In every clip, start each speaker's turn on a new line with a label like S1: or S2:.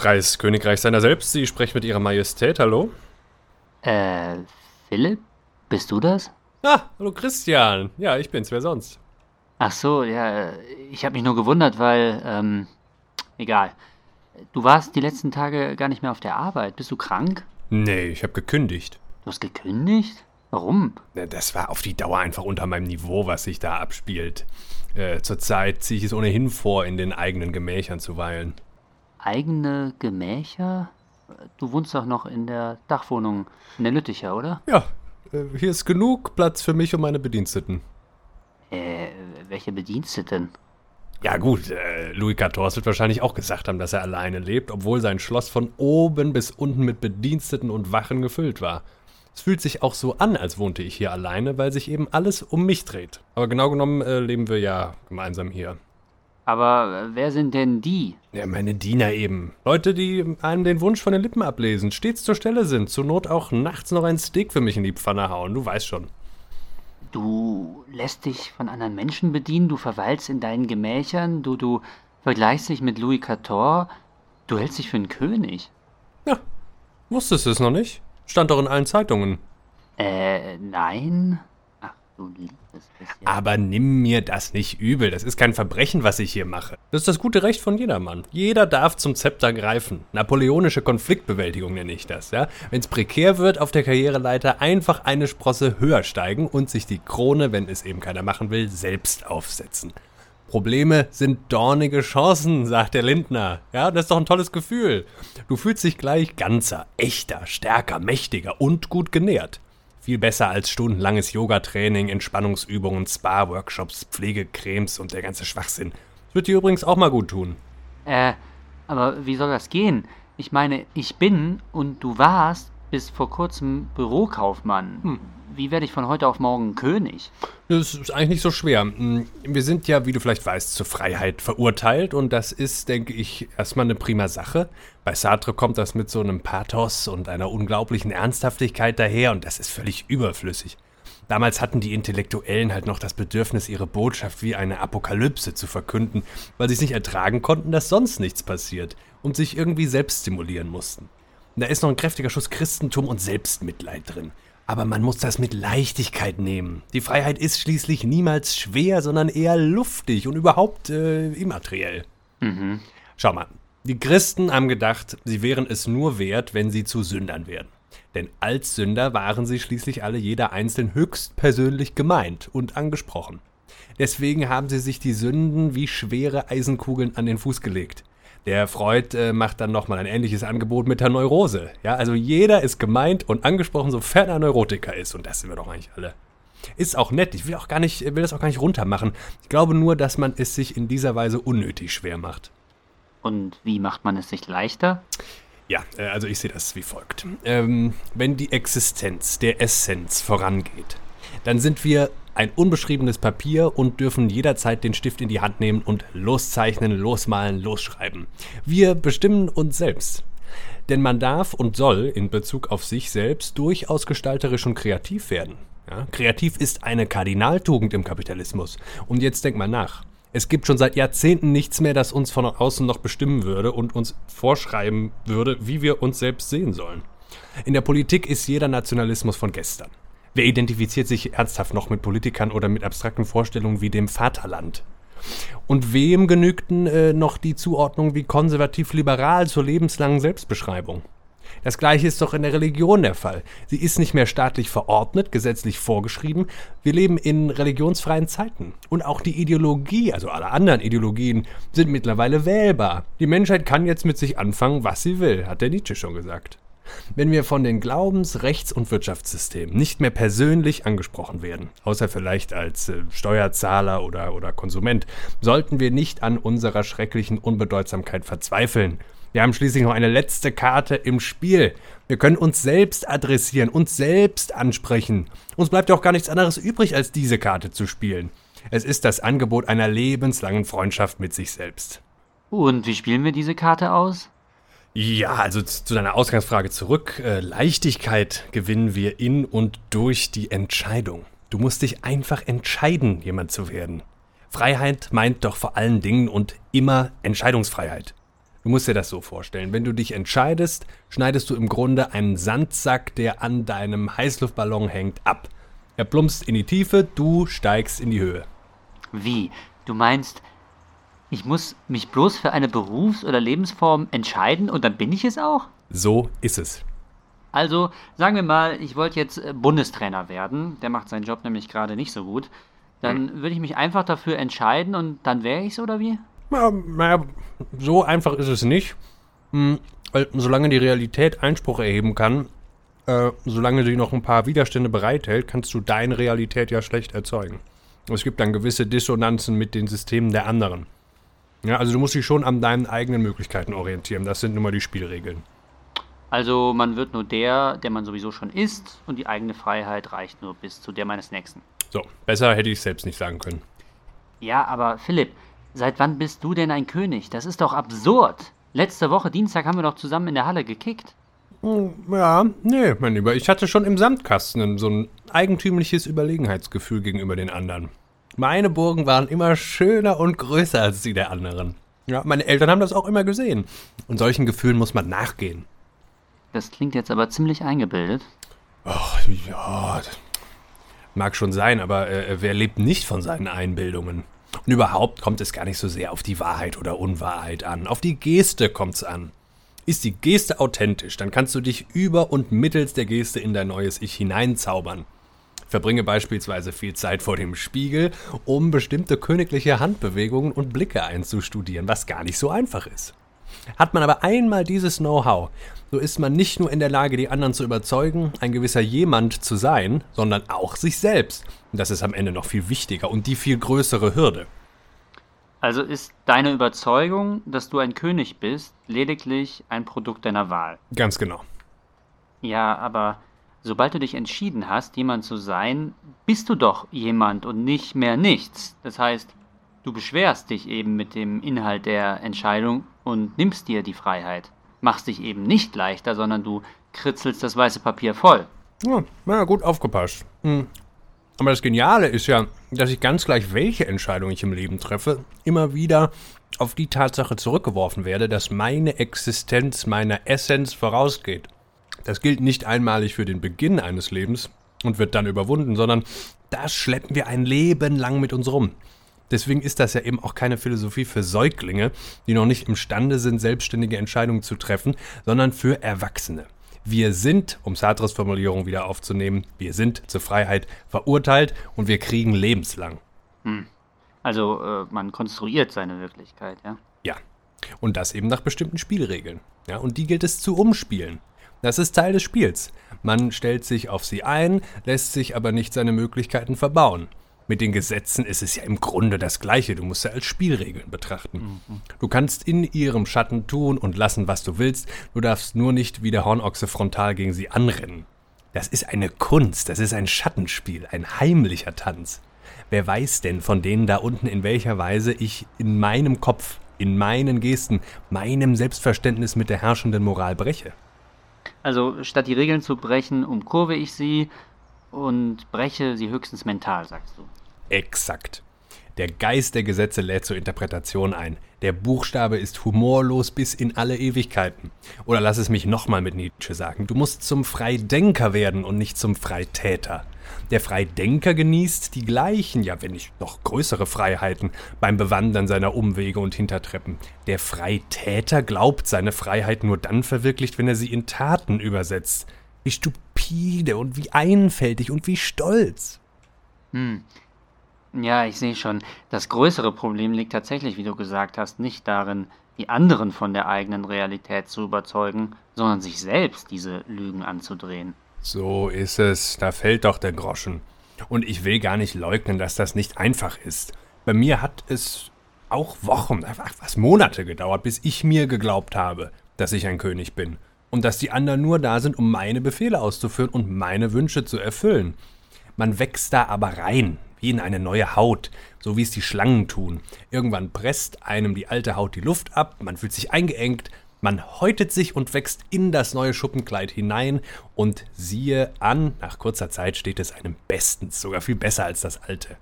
S1: Freies Königreich seiner selbst, Sie sprechen mit Ihrer Majestät, hallo?
S2: Äh, Philipp? Bist du das?
S1: Ah, hallo Christian. Ja, ich bin's, wer sonst?
S2: Ach so, ja, ich habe mich nur gewundert, weil, ähm, egal. Du warst die letzten Tage gar nicht mehr auf der Arbeit. Bist du krank?
S1: Nee, ich habe gekündigt.
S2: Du hast gekündigt? Warum?
S1: Das war auf die Dauer einfach unter meinem Niveau, was sich da abspielt. Äh, zurzeit ziehe ich es ohnehin vor, in den eigenen Gemächern zu weilen.
S2: Eigene Gemächer? Du wohnst doch noch in der Dachwohnung in der Lütticher, oder?
S1: Ja, äh, hier ist genug Platz für mich und meine Bediensteten.
S2: Äh, welche Bediensteten?
S1: Ja gut, äh, Louis XIV wird wahrscheinlich auch gesagt haben, dass er alleine lebt, obwohl sein Schloss von oben bis unten mit Bediensteten und Wachen gefüllt war. Es fühlt sich auch so an, als wohnte ich hier alleine, weil sich eben alles um mich dreht. Aber genau genommen äh, leben wir ja gemeinsam hier.
S2: Aber äh, wer sind denn die?
S1: Ja, meine Diener eben. Leute, die einem den Wunsch von den Lippen ablesen, stets zur Stelle sind, zur Not auch nachts noch ein Steak für mich in die Pfanne hauen, du weißt schon.
S2: Du lässt dich von anderen Menschen bedienen, du verweilst in deinen Gemächern, du, du vergleichst dich mit Louis XIV, du hältst dich für einen König.
S1: Ja, wusstest du es noch nicht? Stand doch in allen Zeitungen.
S2: Äh, nein. Ach du liebes bisschen.
S1: Aber nimm mir das nicht übel. Das ist kein Verbrechen, was ich hier mache. Das ist das gute Recht von jedermann. Jeder darf zum Zepter greifen. Napoleonische Konfliktbewältigung nenne ich das, ja. Wenn es prekär wird, auf der Karriereleiter einfach eine Sprosse höher steigen und sich die Krone, wenn es eben keiner machen will, selbst aufsetzen. Probleme sind dornige Chancen, sagt der Lindner. Ja, das ist doch ein tolles Gefühl. Du fühlst dich gleich ganzer, echter, stärker, mächtiger und gut genährt. Viel besser als stundenlanges Yoga-Training, Entspannungsübungen, Spa-Workshops, Pflegecremes und der ganze Schwachsinn. Das wird dir übrigens auch mal gut tun.
S2: Äh, aber wie soll das gehen? Ich meine, ich bin und du warst bis vor kurzem Bürokaufmann. Hm. Wie werde ich von heute auf morgen König?
S1: Das ist eigentlich nicht so schwer. Hm, wir sind ja, wie du vielleicht weißt, zur Freiheit verurteilt und das ist, denke ich, erstmal eine prima Sache. Bei Sartre kommt das mit so einem Pathos und einer unglaublichen Ernsthaftigkeit daher und das ist völlig überflüssig. Damals hatten die Intellektuellen halt noch das Bedürfnis, ihre Botschaft wie eine Apokalypse zu verkünden, weil sie es nicht ertragen konnten, dass sonst nichts passiert und sich irgendwie selbst stimulieren mussten. Da ist noch ein kräftiger Schuss Christentum und Selbstmitleid drin. Aber man muss das mit Leichtigkeit nehmen. Die Freiheit ist schließlich niemals schwer, sondern eher luftig und überhaupt äh, immateriell.
S2: Mhm.
S1: Schau mal, die Christen haben gedacht, sie wären es nur wert, wenn sie zu Sündern werden. Denn als Sünder waren sie schließlich alle jeder einzeln höchstpersönlich gemeint und angesprochen. Deswegen haben sie sich die Sünden wie schwere Eisenkugeln an den Fuß gelegt. Der Freud äh, macht dann nochmal ein ähnliches Angebot mit der Neurose. Ja, also jeder ist gemeint und angesprochen, sofern er Neurotiker ist. Und das sind wir doch eigentlich alle. Ist auch nett. Ich will auch gar nicht, will das auch gar nicht runtermachen. Ich glaube nur, dass man es sich in dieser Weise unnötig schwer macht.
S2: Und wie macht man es sich leichter?
S1: Ja, äh, also ich sehe das wie folgt. Ähm, wenn die Existenz der Essenz vorangeht, dann sind wir ein unbeschriebenes Papier und dürfen jederzeit den Stift in die Hand nehmen und loszeichnen, losmalen, losschreiben. Wir bestimmen uns selbst. Denn man darf und soll in Bezug auf sich selbst durchaus gestalterisch und kreativ werden. Ja, kreativ ist eine Kardinaltugend im Kapitalismus. Und jetzt denk mal nach. Es gibt schon seit Jahrzehnten nichts mehr, das uns von außen noch bestimmen würde und uns vorschreiben würde, wie wir uns selbst sehen sollen. In der Politik ist jeder Nationalismus von gestern. Wer identifiziert sich ernsthaft noch mit Politikern oder mit abstrakten Vorstellungen wie dem Vaterland? Und wem genügten äh, noch die Zuordnung wie konservativ-liberal zur lebenslangen Selbstbeschreibung? Das gleiche ist doch in der Religion der Fall. Sie ist nicht mehr staatlich verordnet, gesetzlich vorgeschrieben. Wir leben in religionsfreien Zeiten. Und auch die Ideologie, also alle anderen Ideologien, sind mittlerweile wählbar. Die Menschheit kann jetzt mit sich anfangen, was sie will, hat der Nietzsche schon gesagt. Wenn wir von den Glaubens-, Rechts- und Wirtschaftssystemen nicht mehr persönlich angesprochen werden, außer vielleicht als äh, Steuerzahler oder, oder Konsument, sollten wir nicht an unserer schrecklichen Unbedeutsamkeit verzweifeln. Wir haben schließlich noch eine letzte Karte im Spiel. Wir können uns selbst adressieren, uns selbst ansprechen. Uns bleibt ja auch gar nichts anderes übrig, als diese Karte zu spielen. Es ist das Angebot einer lebenslangen Freundschaft mit sich selbst.
S2: Und wie spielen wir diese Karte aus?
S1: Ja, also zu deiner Ausgangsfrage zurück. Äh, Leichtigkeit gewinnen wir in und durch die Entscheidung. Du musst dich einfach entscheiden, jemand zu werden. Freiheit meint doch vor allen Dingen und immer Entscheidungsfreiheit. Du musst dir das so vorstellen. Wenn du dich entscheidest, schneidest du im Grunde einen Sandsack, der an deinem Heißluftballon hängt, ab. Er plumpst in die Tiefe, du steigst in die Höhe.
S2: Wie? Du meinst, ich muss mich bloß für eine Berufs- oder Lebensform entscheiden und dann bin ich es auch?
S1: So ist es.
S2: Also, sagen wir mal, ich wollte jetzt äh, Bundestrainer werden. Der macht seinen Job nämlich gerade nicht so gut. Dann würde ich mich einfach dafür entscheiden und dann wäre ich es, oder wie?
S1: Ja, naja, so einfach ist es nicht. Hm, solange die Realität Einspruch erheben kann, äh, solange sie noch ein paar Widerstände bereithält, kannst du deine Realität ja schlecht erzeugen. Es gibt dann gewisse Dissonanzen mit den Systemen der anderen. Ja, also du musst dich schon an deinen eigenen Möglichkeiten orientieren. Das sind nun mal die Spielregeln.
S2: Also man wird nur der, der man sowieso schon ist und die eigene Freiheit reicht nur bis zu der meines Nächsten.
S1: So, besser hätte ich es selbst nicht sagen können.
S2: Ja, aber Philipp, seit wann bist du denn ein König? Das ist doch absurd. Letzte Woche Dienstag haben wir doch zusammen in der Halle gekickt.
S1: Hm, Ja, nee, mein Lieber, ich hatte schon im Sandkasten so ein eigentümliches Überlegenheitsgefühl gegenüber den anderen. Meine Burgen waren immer schöner und größer als die der anderen. Ja, meine Eltern haben das auch immer gesehen. Und solchen Gefühlen muss man nachgehen.
S2: Das klingt jetzt aber ziemlich eingebildet.
S1: Ach, ja, mag schon sein, aber äh, wer lebt nicht von seinen Einbildungen? Und überhaupt kommt es gar nicht so sehr auf die Wahrheit oder Unwahrheit an. Auf die Geste kommt's an. Ist die Geste authentisch, dann kannst du dich über und mittels der Geste in dein neues Ich hineinzaubern. Verbringe beispielsweise viel Zeit vor dem Spiegel, um bestimmte königliche Handbewegungen und Blicke einzustudieren, was gar nicht so einfach ist. Hat man aber einmal dieses Know-how, so ist man nicht nur in der Lage, die anderen zu überzeugen, ein gewisser Jemand zu sein, sondern auch sich selbst. Und das ist am Ende noch viel wichtiger und die viel größere Hürde.
S2: Also ist deine Überzeugung, dass du ein König bist, lediglich ein Produkt deiner Wahl.
S1: Ganz genau.
S2: Ja, aber sobald du dich entschieden hast, jemand zu sein, bist du doch jemand und nicht mehr nichts. Das heißt, du beschwerst dich eben mit dem Inhalt der Entscheidung und nimmst dir die Freiheit. Machst dich eben nicht leichter, sondern du kritzelst das weiße Papier voll.
S1: Ja, na gut aufgepasst. Hm. Aber das Geniale ist ja, dass ich ganz gleich, welche Entscheidung ich im Leben treffe, immer wieder auf die Tatsache zurückgeworfen werde, dass meine Existenz meiner Essenz vorausgeht. Das gilt nicht einmalig für den Beginn eines Lebens und wird dann überwunden, sondern das schleppen wir ein Leben lang mit uns rum. Deswegen ist das ja eben auch keine Philosophie für Säuglinge, die noch nicht imstande sind, selbstständige Entscheidungen zu treffen, sondern für Erwachsene. Wir sind, um Sartres Formulierung wieder aufzunehmen, wir sind zur Freiheit verurteilt und wir kriegen lebenslang.
S2: Also äh, man konstruiert seine Wirklichkeit, ja.
S1: Ja. Und das eben nach bestimmten Spielregeln. Ja, und die gilt es zu umspielen. Das ist Teil des Spiels. Man stellt sich auf sie ein, lässt sich aber nicht seine Möglichkeiten verbauen. Mit den Gesetzen ist es ja im Grunde das Gleiche. Du musst sie als Spielregeln betrachten. Du kannst in ihrem Schatten tun und lassen, was du willst. Du darfst nur nicht wie der Hornochse frontal gegen sie anrennen. Das ist eine Kunst, das ist ein Schattenspiel, ein heimlicher Tanz. Wer weiß denn von denen da unten, in welcher Weise ich in meinem Kopf, in meinen Gesten, meinem Selbstverständnis mit der herrschenden Moral breche?
S2: Also statt die Regeln zu brechen, umkurve ich sie und breche sie höchstens mental, sagst du.
S1: Exakt. Der Geist der Gesetze lädt zur Interpretation ein. Der Buchstabe ist humorlos bis in alle Ewigkeiten. Oder lass es mich nochmal mit Nietzsche sagen. Du musst zum Freidenker werden und nicht zum Freitäter. Der Freidenker genießt die gleichen, ja wenn nicht noch größere Freiheiten beim Bewandern seiner Umwege und Hintertreppen. Der Freitäter glaubt, seine Freiheit nur dann verwirklicht, wenn er sie in Taten übersetzt. Wie stupide und wie einfältig und wie stolz.
S2: Ja, ich sehe schon. Das größere Problem liegt tatsächlich, wie du gesagt hast, nicht darin, die anderen von der eigenen Realität zu überzeugen, sondern sich selbst diese Lügen anzudrehen.
S1: So ist es, da fällt doch der Groschen. Und ich will gar nicht leugnen, dass das nicht einfach ist. Bei mir hat es auch Wochen, ach was, Monate gedauert, bis ich mir geglaubt habe, dass ich ein König bin. Und dass die anderen nur da sind, um meine Befehle auszuführen und meine Wünsche zu erfüllen. Man wächst da aber rein, wie in eine neue Haut, so wie es die Schlangen tun. Irgendwann presst einem die alte Haut die Luft ab, man fühlt sich eingeengt, man häutet sich und wächst in das neue Schuppenkleid hinein und siehe an, nach kurzer Zeit steht es einem bestens, sogar viel besser als das alte.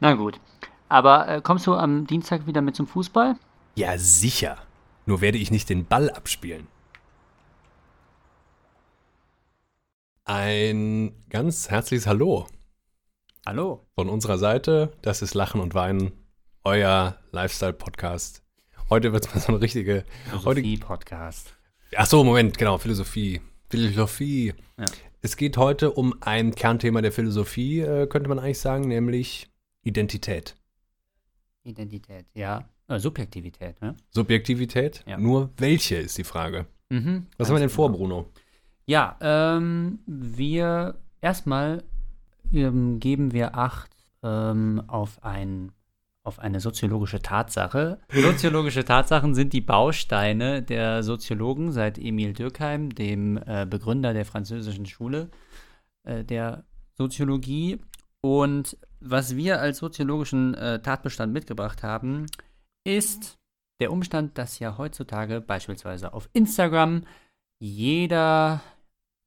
S2: Na gut. Aber äh, kommst du am Dienstag wieder mit zum Fußball?
S1: Ja, sicher. Nur werde ich nicht den Ball abspielen. Ein ganz herzliches Hallo
S2: Hallo.
S1: von unserer Seite. Das ist Lachen und Weinen, euer Lifestyle-Podcast. Heute wird es mal so eine richtige. Heute,
S2: Philosophie-Podcast.
S1: ach so, Moment, genau, Philosophie. Philosophie.
S2: Ja.
S1: Es geht heute um ein Kernthema der Philosophie, äh, könnte man eigentlich sagen, nämlich Identität.
S2: Identität, ja. Äh, Subjektivität, ne?
S1: Subjektivität.
S2: Ja.
S1: Nur welche ist die Frage.
S2: Mhm.
S1: Was haben wir denn vor,
S2: genau.
S1: Bruno?
S2: Ja, ähm, wir erstmal ähm, geben wir Acht ähm, auf, ein, auf eine soziologische Tatsache. Soziologische Tatsachen sind die Bausteine der Soziologen seit Emil Durkheim, dem äh, Begründer der französischen Schule äh, der Soziologie. Und was wir als soziologischen äh, Tatbestand mitgebracht haben, ist der Umstand, dass ja heutzutage beispielsweise auf Instagram jeder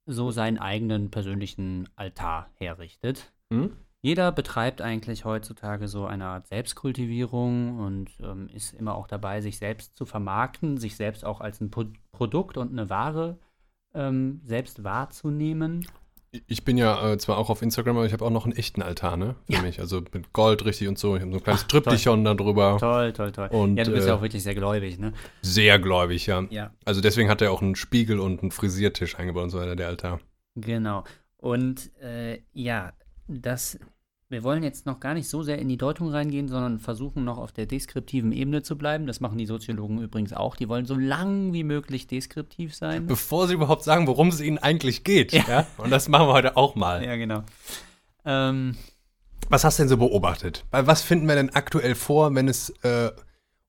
S2: so seinen eigenen persönlichen Altar herrichtet.
S1: Hm?
S2: Jeder betreibt eigentlich heutzutage so eine Art Selbstkultivierung und ähm, ist immer auch dabei, sich selbst zu vermarkten, sich selbst auch als ein Pro Produkt und eine Ware ähm, selbst wahrzunehmen.
S1: Ich bin ja äh, zwar auch auf Instagram, aber ich habe auch noch einen echten Altar, ne? Für
S2: Ja.
S1: mich. Also mit Gold richtig und so. Ich habe so ein kleines
S2: Ach,
S1: Triptychon da drüber.
S2: Toll, toll, toll.
S1: Und,
S2: ja, du bist
S1: äh,
S2: ja auch wirklich sehr gläubig, ne?
S1: Sehr gläubig, ja.
S2: Ja.
S1: Also deswegen hat er auch einen Spiegel und einen Frisiertisch eingebaut und so weiter, der Altar.
S2: Genau. Und äh, ja, das, wir wollen jetzt noch gar nicht so sehr in die Deutung reingehen, sondern versuchen noch auf der deskriptiven Ebene zu bleiben. Das machen die Soziologen übrigens auch. Die wollen so lang wie möglich deskriptiv sein.
S1: Bevor sie überhaupt sagen, worum es ihnen eigentlich geht. Ja.
S2: Ja.
S1: Und das machen wir heute auch mal.
S2: Ja, genau. Ähm,
S1: Was hast du denn so beobachtet? Weil was finden wir denn aktuell vor, wenn es äh,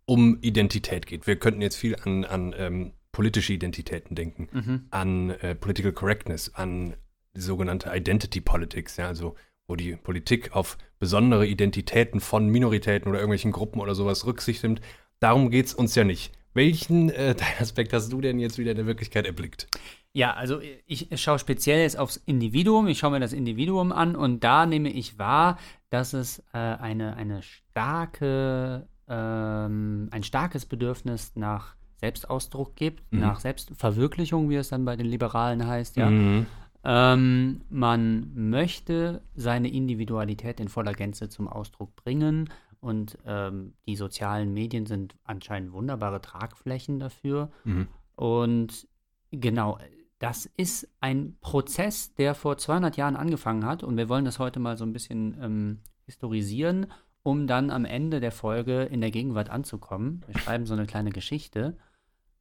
S1: um Identität geht? Wir könnten jetzt viel an, an ähm, politische Identitäten denken,
S2: mhm.
S1: an äh, Political Correctness, an sogenannte Identity Politics, ja, also wo die Politik auf besondere Identitäten von Minoritäten oder irgendwelchen Gruppen oder sowas Rücksicht nimmt. Darum geht es uns ja nicht. Welchen äh, Aspekt hast du denn jetzt wieder in der Wirklichkeit erblickt?
S2: Ja, also ich schaue speziell jetzt aufs Individuum, ich schaue mir das Individuum an und da nehme ich wahr, dass es äh, eine, eine starke, ähm, ein starkes Bedürfnis nach Selbstausdruck gibt,
S1: Mhm.
S2: nach Selbstverwirklichung, wie es dann bei den Liberalen heißt, ja.
S1: Mhm.
S2: Ähm, man möchte seine Individualität in voller Gänze zum Ausdruck bringen und ähm, die sozialen Medien sind anscheinend wunderbare Tragflächen dafür.
S1: Mhm.
S2: Und genau, das ist ein Prozess, der vor 200 Jahren angefangen hat und wir wollen das heute mal so ein bisschen ähm, historisieren, um dann am Ende der Folge in der Gegenwart anzukommen. Wir schreiben so eine kleine Geschichte.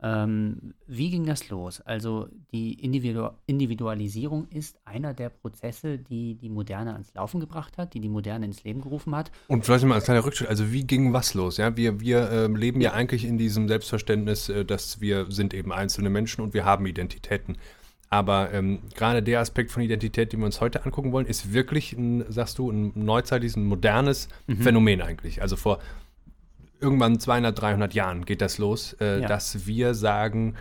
S2: Ähm, wie ging das los? Also die Individu Individualisierung ist einer der Prozesse, die die Moderne ans Laufen gebracht hat, die die Moderne ins Leben gerufen hat.
S1: Und vielleicht mal als kleiner Rückschritt, also wie ging was los? Ja, wir, wir ähm, leben ja eigentlich in diesem Selbstverständnis, äh, dass wir sind eben einzelne Menschen und wir haben Identitäten. Aber ähm, gerade der Aspekt von Identität, den wir uns heute angucken wollen, ist wirklich, ein, sagst du, ein neuzeitliches, ein modernes Phänomen eigentlich. Also vor irgendwann 200, 300 Jahren geht das los, äh,
S2: Ja.
S1: dass wir sagen,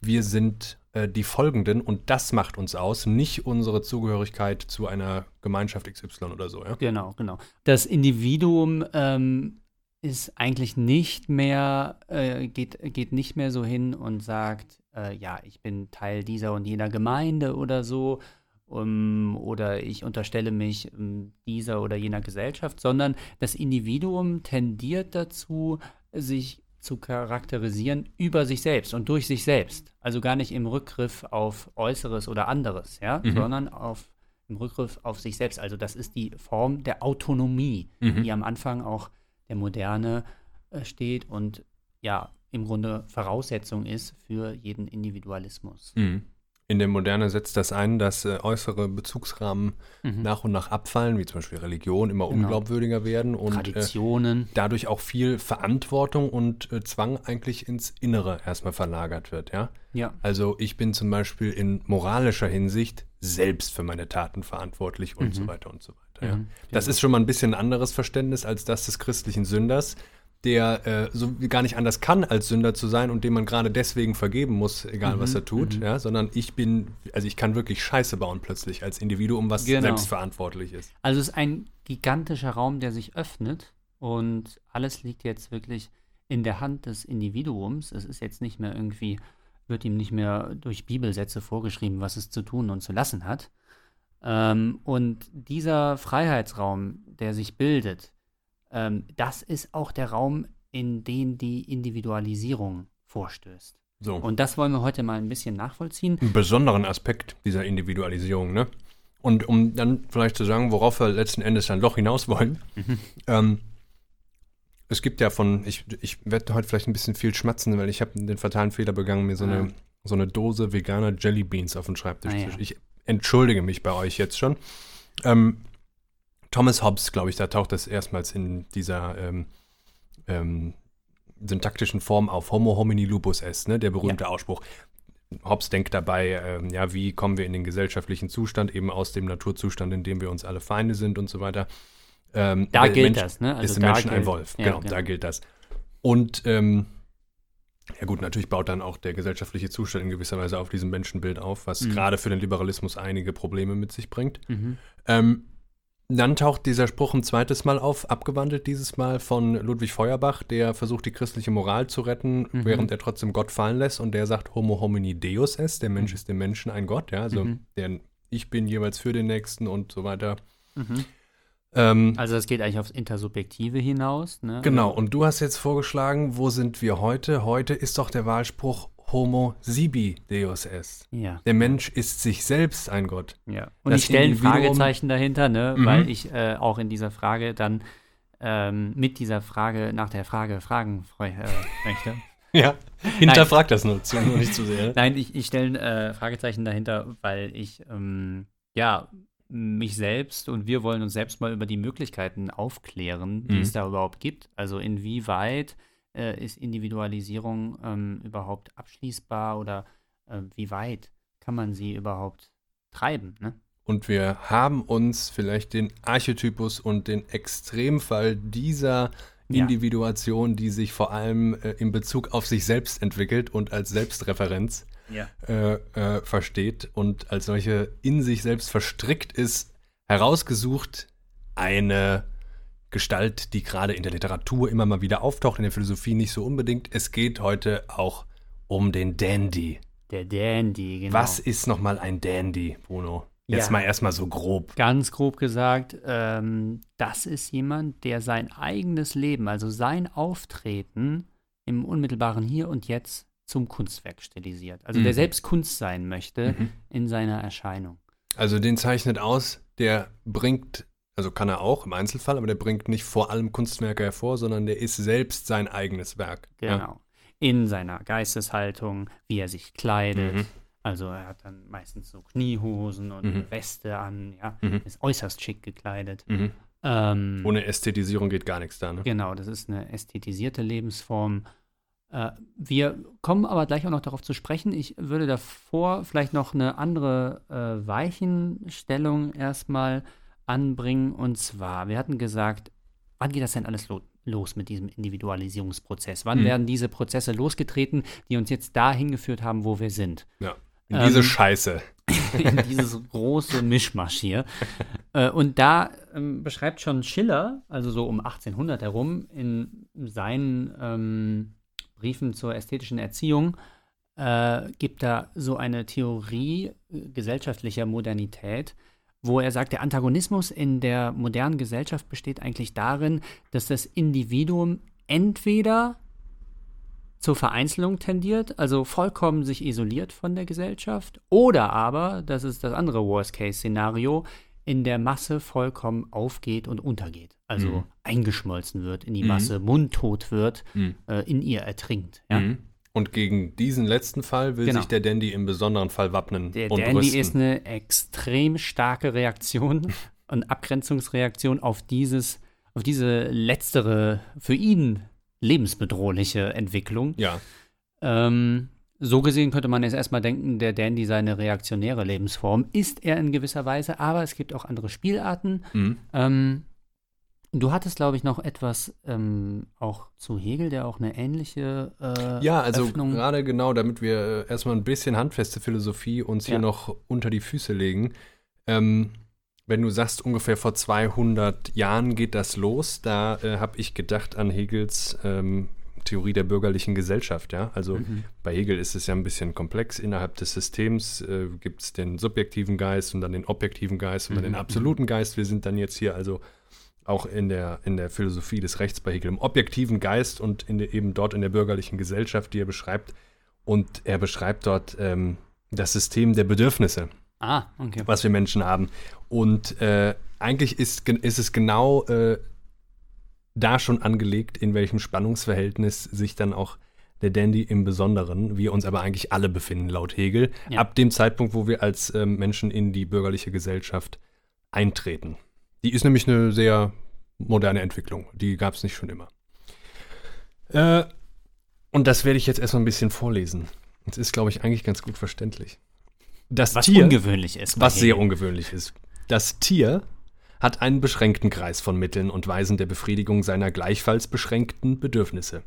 S1: wir sind äh, die Folgenden und das macht uns aus, nicht unsere Zugehörigkeit zu einer Gemeinschaft XY oder so. Ja?
S2: Genau, genau. Das Individuum ähm, ist eigentlich nicht mehr, äh, geht, geht nicht mehr so hin und sagt, äh, ja, ich bin Teil dieser und jener Gemeinde oder so, um, oder ich unterstelle mich um, dieser oder jener Gesellschaft, sondern das Individuum tendiert dazu, sich zu charakterisieren über sich selbst und durch sich selbst. Also gar nicht im Rückgriff auf Äußeres oder anderes, ja,
S1: Mhm.
S2: sondern auf im Rückgriff auf sich selbst. Also das ist die Form der Autonomie,
S1: Mhm.
S2: die am Anfang auch der Moderne äh, steht und ja, im Grunde Voraussetzung ist für jeden Individualismus.
S1: Mhm. In der Moderne setzt das ein, dass äh, äußere Bezugsrahmen
S2: Mhm.
S1: nach und nach abfallen, wie zum Beispiel Religion, immer
S2: Genau.
S1: unglaubwürdiger werden und äh,
S2: Traditionen.
S1: dadurch auch viel Verantwortung und äh, Zwang eigentlich ins Innere erstmal verlagert wird, ja.
S2: ja.
S1: Also ich bin zum Beispiel in moralischer Hinsicht selbst für meine Taten verantwortlich und
S2: Mhm.
S1: so weiter und so weiter. Ja.
S2: Mhm.
S1: Das ist schon mal ein bisschen ein anderes Verständnis als das des christlichen Sünders, der äh, so gar nicht anders kann, als Sünder zu sein und dem man gerade deswegen vergeben muss, egal was
S2: Mhm,
S1: er tut,
S2: mhm.
S1: ja, sondern ich bin, also ich kann wirklich Scheiße bauen plötzlich als Individuum, was
S2: Genau.
S1: selbstverantwortlich ist.
S2: Also es ist ein gigantischer Raum, der sich öffnet und alles liegt jetzt wirklich in der Hand des Individuums. Es ist jetzt nicht mehr irgendwie, wird ihm nicht mehr durch Bibelsätze vorgeschrieben, was es zu tun und zu lassen hat. Ähm, und dieser Freiheitsraum, der sich bildet, ähm, das ist auch der Raum, in den die Individualisierung vorstößt.
S1: So.
S2: Und das wollen wir heute mal ein bisschen nachvollziehen.
S1: Einen besonderen Aspekt dieser Individualisierung, ne? Und um dann vielleicht zu sagen, worauf wir letzten Endes dann doch hinaus wollen, ähm, es gibt ja von, ich, ich werde heute vielleicht ein bisschen viel schmatzen, weil ich habe den fatalen Fehler begangen, mir so,
S2: Ah.
S1: eine, so eine Dose veganer Jellybeans auf den Schreibtisch
S2: Ah,
S1: zu
S2: ja.
S1: Ich entschuldige mich bei euch jetzt schon. Ähm, Thomas Hobbes, glaube ich, da taucht das erstmals in dieser ähm, ähm, syntaktischen Form auf Homo homini lupus est, ne? der berühmte Ausspruch. Hobbes denkt dabei, ähm, ja, wie kommen wir in den gesellschaftlichen Zustand, eben aus dem Naturzustand, in dem wir uns alle Feinde sind und so weiter. Ähm,
S2: Da
S1: der
S2: gilt
S1: Mensch
S2: das, ne?
S1: ist
S2: Also
S1: im
S2: da
S1: Menschen ein Wolf.
S2: Ja,
S1: genau,
S2: genau.
S1: da gilt das. Und ähm, ja gut, natürlich baut dann auch der gesellschaftliche Zustand in gewisser Weise auf diesem Menschenbild auf, was
S2: Mhm.
S1: gerade für den Liberalismus einige Probleme mit sich bringt.
S2: Mhm.
S1: Dann taucht dieser Spruch ein zweites Mal auf, abgewandelt dieses Mal von Ludwig Feuerbach, der versucht, die christliche Moral zu retten,
S2: Mhm.
S1: während er trotzdem Gott fallen lässt und der sagt, Homo homini deus est, der Mensch ist dem Menschen ein Gott, ja, also
S2: Mhm.
S1: der Ich bin jeweils für den Nächsten und so weiter.
S2: Mhm.
S1: Ähm,
S2: Also das geht eigentlich aufs Intersubjektive hinaus, ne?
S1: genau, und du hast jetzt vorgeschlagen, wo sind wir heute? Heute ist doch der Wahlspruch Homo sibi deus est.
S2: Ja.
S1: Der Mensch ist sich selbst ein Gott.
S2: Ja. Und
S1: Das
S2: ich stelle ein Fragezeichen dahinter, ne,
S1: Mhm.
S2: weil ich äh, auch in dieser Frage dann ähm, mit dieser Frage nach der Frage fragen äh, möchte.
S1: Ja, hinterfrag das nur, zu, nur nicht zu sehr.
S2: Nein, ich, ich stelle ein äh, Fragezeichen dahinter, weil ich ähm, ja mich selbst und wir wollen uns selbst mal über die Möglichkeiten aufklären, die
S1: Mhm.
S2: es da überhaupt gibt. Also inwieweit äh, ist Individualisierung ähm, überhaupt abschließbar oder äh, wie weit kann man sie überhaupt treiben? Ne?
S1: Und wir haben uns vielleicht den Archetypus und den Extremfall dieser
S2: Ja.
S1: Individuation, die sich vor allem äh, in Bezug auf sich selbst entwickelt und als Selbstreferenz
S2: Ja.
S1: äh, äh, versteht und als solche in sich selbst verstrickt ist, herausgesucht eine Gestalt, die gerade in der Literatur immer mal wieder auftaucht, in der Philosophie nicht so unbedingt. Es geht heute auch um den Dandy.
S2: Der Dandy, genau.
S1: Was ist nochmal ein Dandy, Bruno? Jetzt
S2: Ja.
S1: mal erstmal so grob.
S2: Ganz grob gesagt, ähm, das ist jemand, der sein eigenes Leben, also sein Auftreten im unmittelbaren Hier und Jetzt zum Kunstwerk stilisiert. Also der
S1: Mhm.
S2: selbst Kunst sein möchte
S1: Mhm.
S2: in seiner Erscheinung.
S1: Also den zeichnet aus, der bringt, also kann er auch im Einzelfall, aber der bringt nicht vor allem Kunstwerke hervor, sondern der ist selbst sein eigenes Werk.
S2: Genau.
S1: Ja.
S2: In seiner Geisteshaltung, wie er sich kleidet.
S1: Mhm.
S2: Also er hat dann meistens so Kniehosen und
S1: Mhm.
S2: Weste an, ja,
S1: Mhm.
S2: ist äußerst schick gekleidet.
S1: Mhm.
S2: Ähm,
S1: Ohne Ästhetisierung geht gar nichts da, ne?
S2: Genau, das ist eine ästhetisierte Lebensform. Äh, wir kommen aber gleich auch noch darauf zu sprechen. Ich würde davor vielleicht noch eine andere äh, Weichenstellung erstmal anbringen. Und zwar, wir hatten gesagt, wann geht das denn alles lo los mit diesem Individualisierungsprozess? Wann
S1: Mhm.
S2: werden diese Prozesse losgetreten, die uns jetzt dahin geführt haben, wo wir sind?
S1: Ja. In diese
S2: Ähm,
S1: Scheiße.
S2: in dieses große Mischmasch hier. Äh, und da ähm, beschreibt schon Schiller, also so um 1800 herum, in seinen ähm, Briefen zur ästhetischen Erziehung, äh, gibt er so eine Theorie äh, gesellschaftlicher Modernität, wo er sagt, der Antagonismus in der modernen Gesellschaft besteht eigentlich darin, dass das Individuum entweder zur Vereinzelung tendiert, also vollkommen sich isoliert von der Gesellschaft, oder aber, das ist das andere Worst-Case-Szenario, in der Masse vollkommen aufgeht und untergeht. Also
S1: Mhm.
S2: eingeschmolzen wird in die
S1: Mhm.
S2: Masse, mundtot wird,
S1: Mhm.
S2: äh, in ihr ertrinkt. Ja?
S1: Mhm. Und gegen diesen letzten Fall will
S2: Genau.
S1: sich der Dandy im besonderen Fall wappnen
S2: Der
S1: und
S2: Dandy
S1: rüsten.
S2: ist eine extrem starke Reaktion und Abgrenzungsreaktion auf dieses, auf diese letztere, für ihn lebensbedrohliche Entwicklung.
S1: ja,
S2: Ähm, so gesehen könnte man jetzt erstmal denken, der Dandy sei eine reaktionäre Lebensform. Ist er in gewisser Weise, aber es gibt auch andere Spielarten.
S1: mhm.
S2: Ähm, du hattest, glaube ich, noch etwas ähm, auch zu Hegel, der auch eine ähnliche äh,
S1: ja, also
S2: Öffnung.
S1: gerade genau, damit wir äh, erstmal ein bisschen handfeste Philosophie uns hier
S2: Ja.
S1: noch unter die Füße legen. Ähm, wenn du sagst, ungefähr vor 200 Jahren geht das los, da äh, habe ich gedacht an Hegels ähm, Theorie der bürgerlichen Gesellschaft, ja. Also mhm. bei Hegel ist es ja ein bisschen komplex. Innerhalb des Systems äh, gibt es den subjektiven Geist und dann den objektiven Geist und dann den mhm. absoluten Geist. Wir sind dann jetzt hier also auch in der, in der Philosophie des Rechts bei Hegel im objektiven Geist und in der, eben dort in der bürgerlichen Gesellschaft, die er beschreibt. Und er beschreibt dort ähm, das System der Bedürfnisse.
S2: Ah, okay.
S1: Was wir Menschen haben. Und äh, eigentlich ist, ist es genau äh, da schon angelegt, in welchem Spannungsverhältnis sich dann auch der Dandy im Besonderen, wir uns aber eigentlich alle befinden, laut Hegel, ja. ab dem Zeitpunkt, wo wir als ähm, Menschen in die bürgerliche Gesellschaft eintreten. Die ist nämlich eine sehr moderne Entwicklung. Die gab es nicht schon immer. Äh, und das werde ich jetzt erstmal ein bisschen vorlesen. Das ist, glaube ich, eigentlich ganz gut verständlich.
S2: Das was Tier, ungewöhnlich ist.
S1: Was sehr ungewöhnlich ist. Das Tier hat einen beschränkten Kreis von Mitteln und Weisen der Befriedigung seiner gleichfalls beschränkten Bedürfnisse.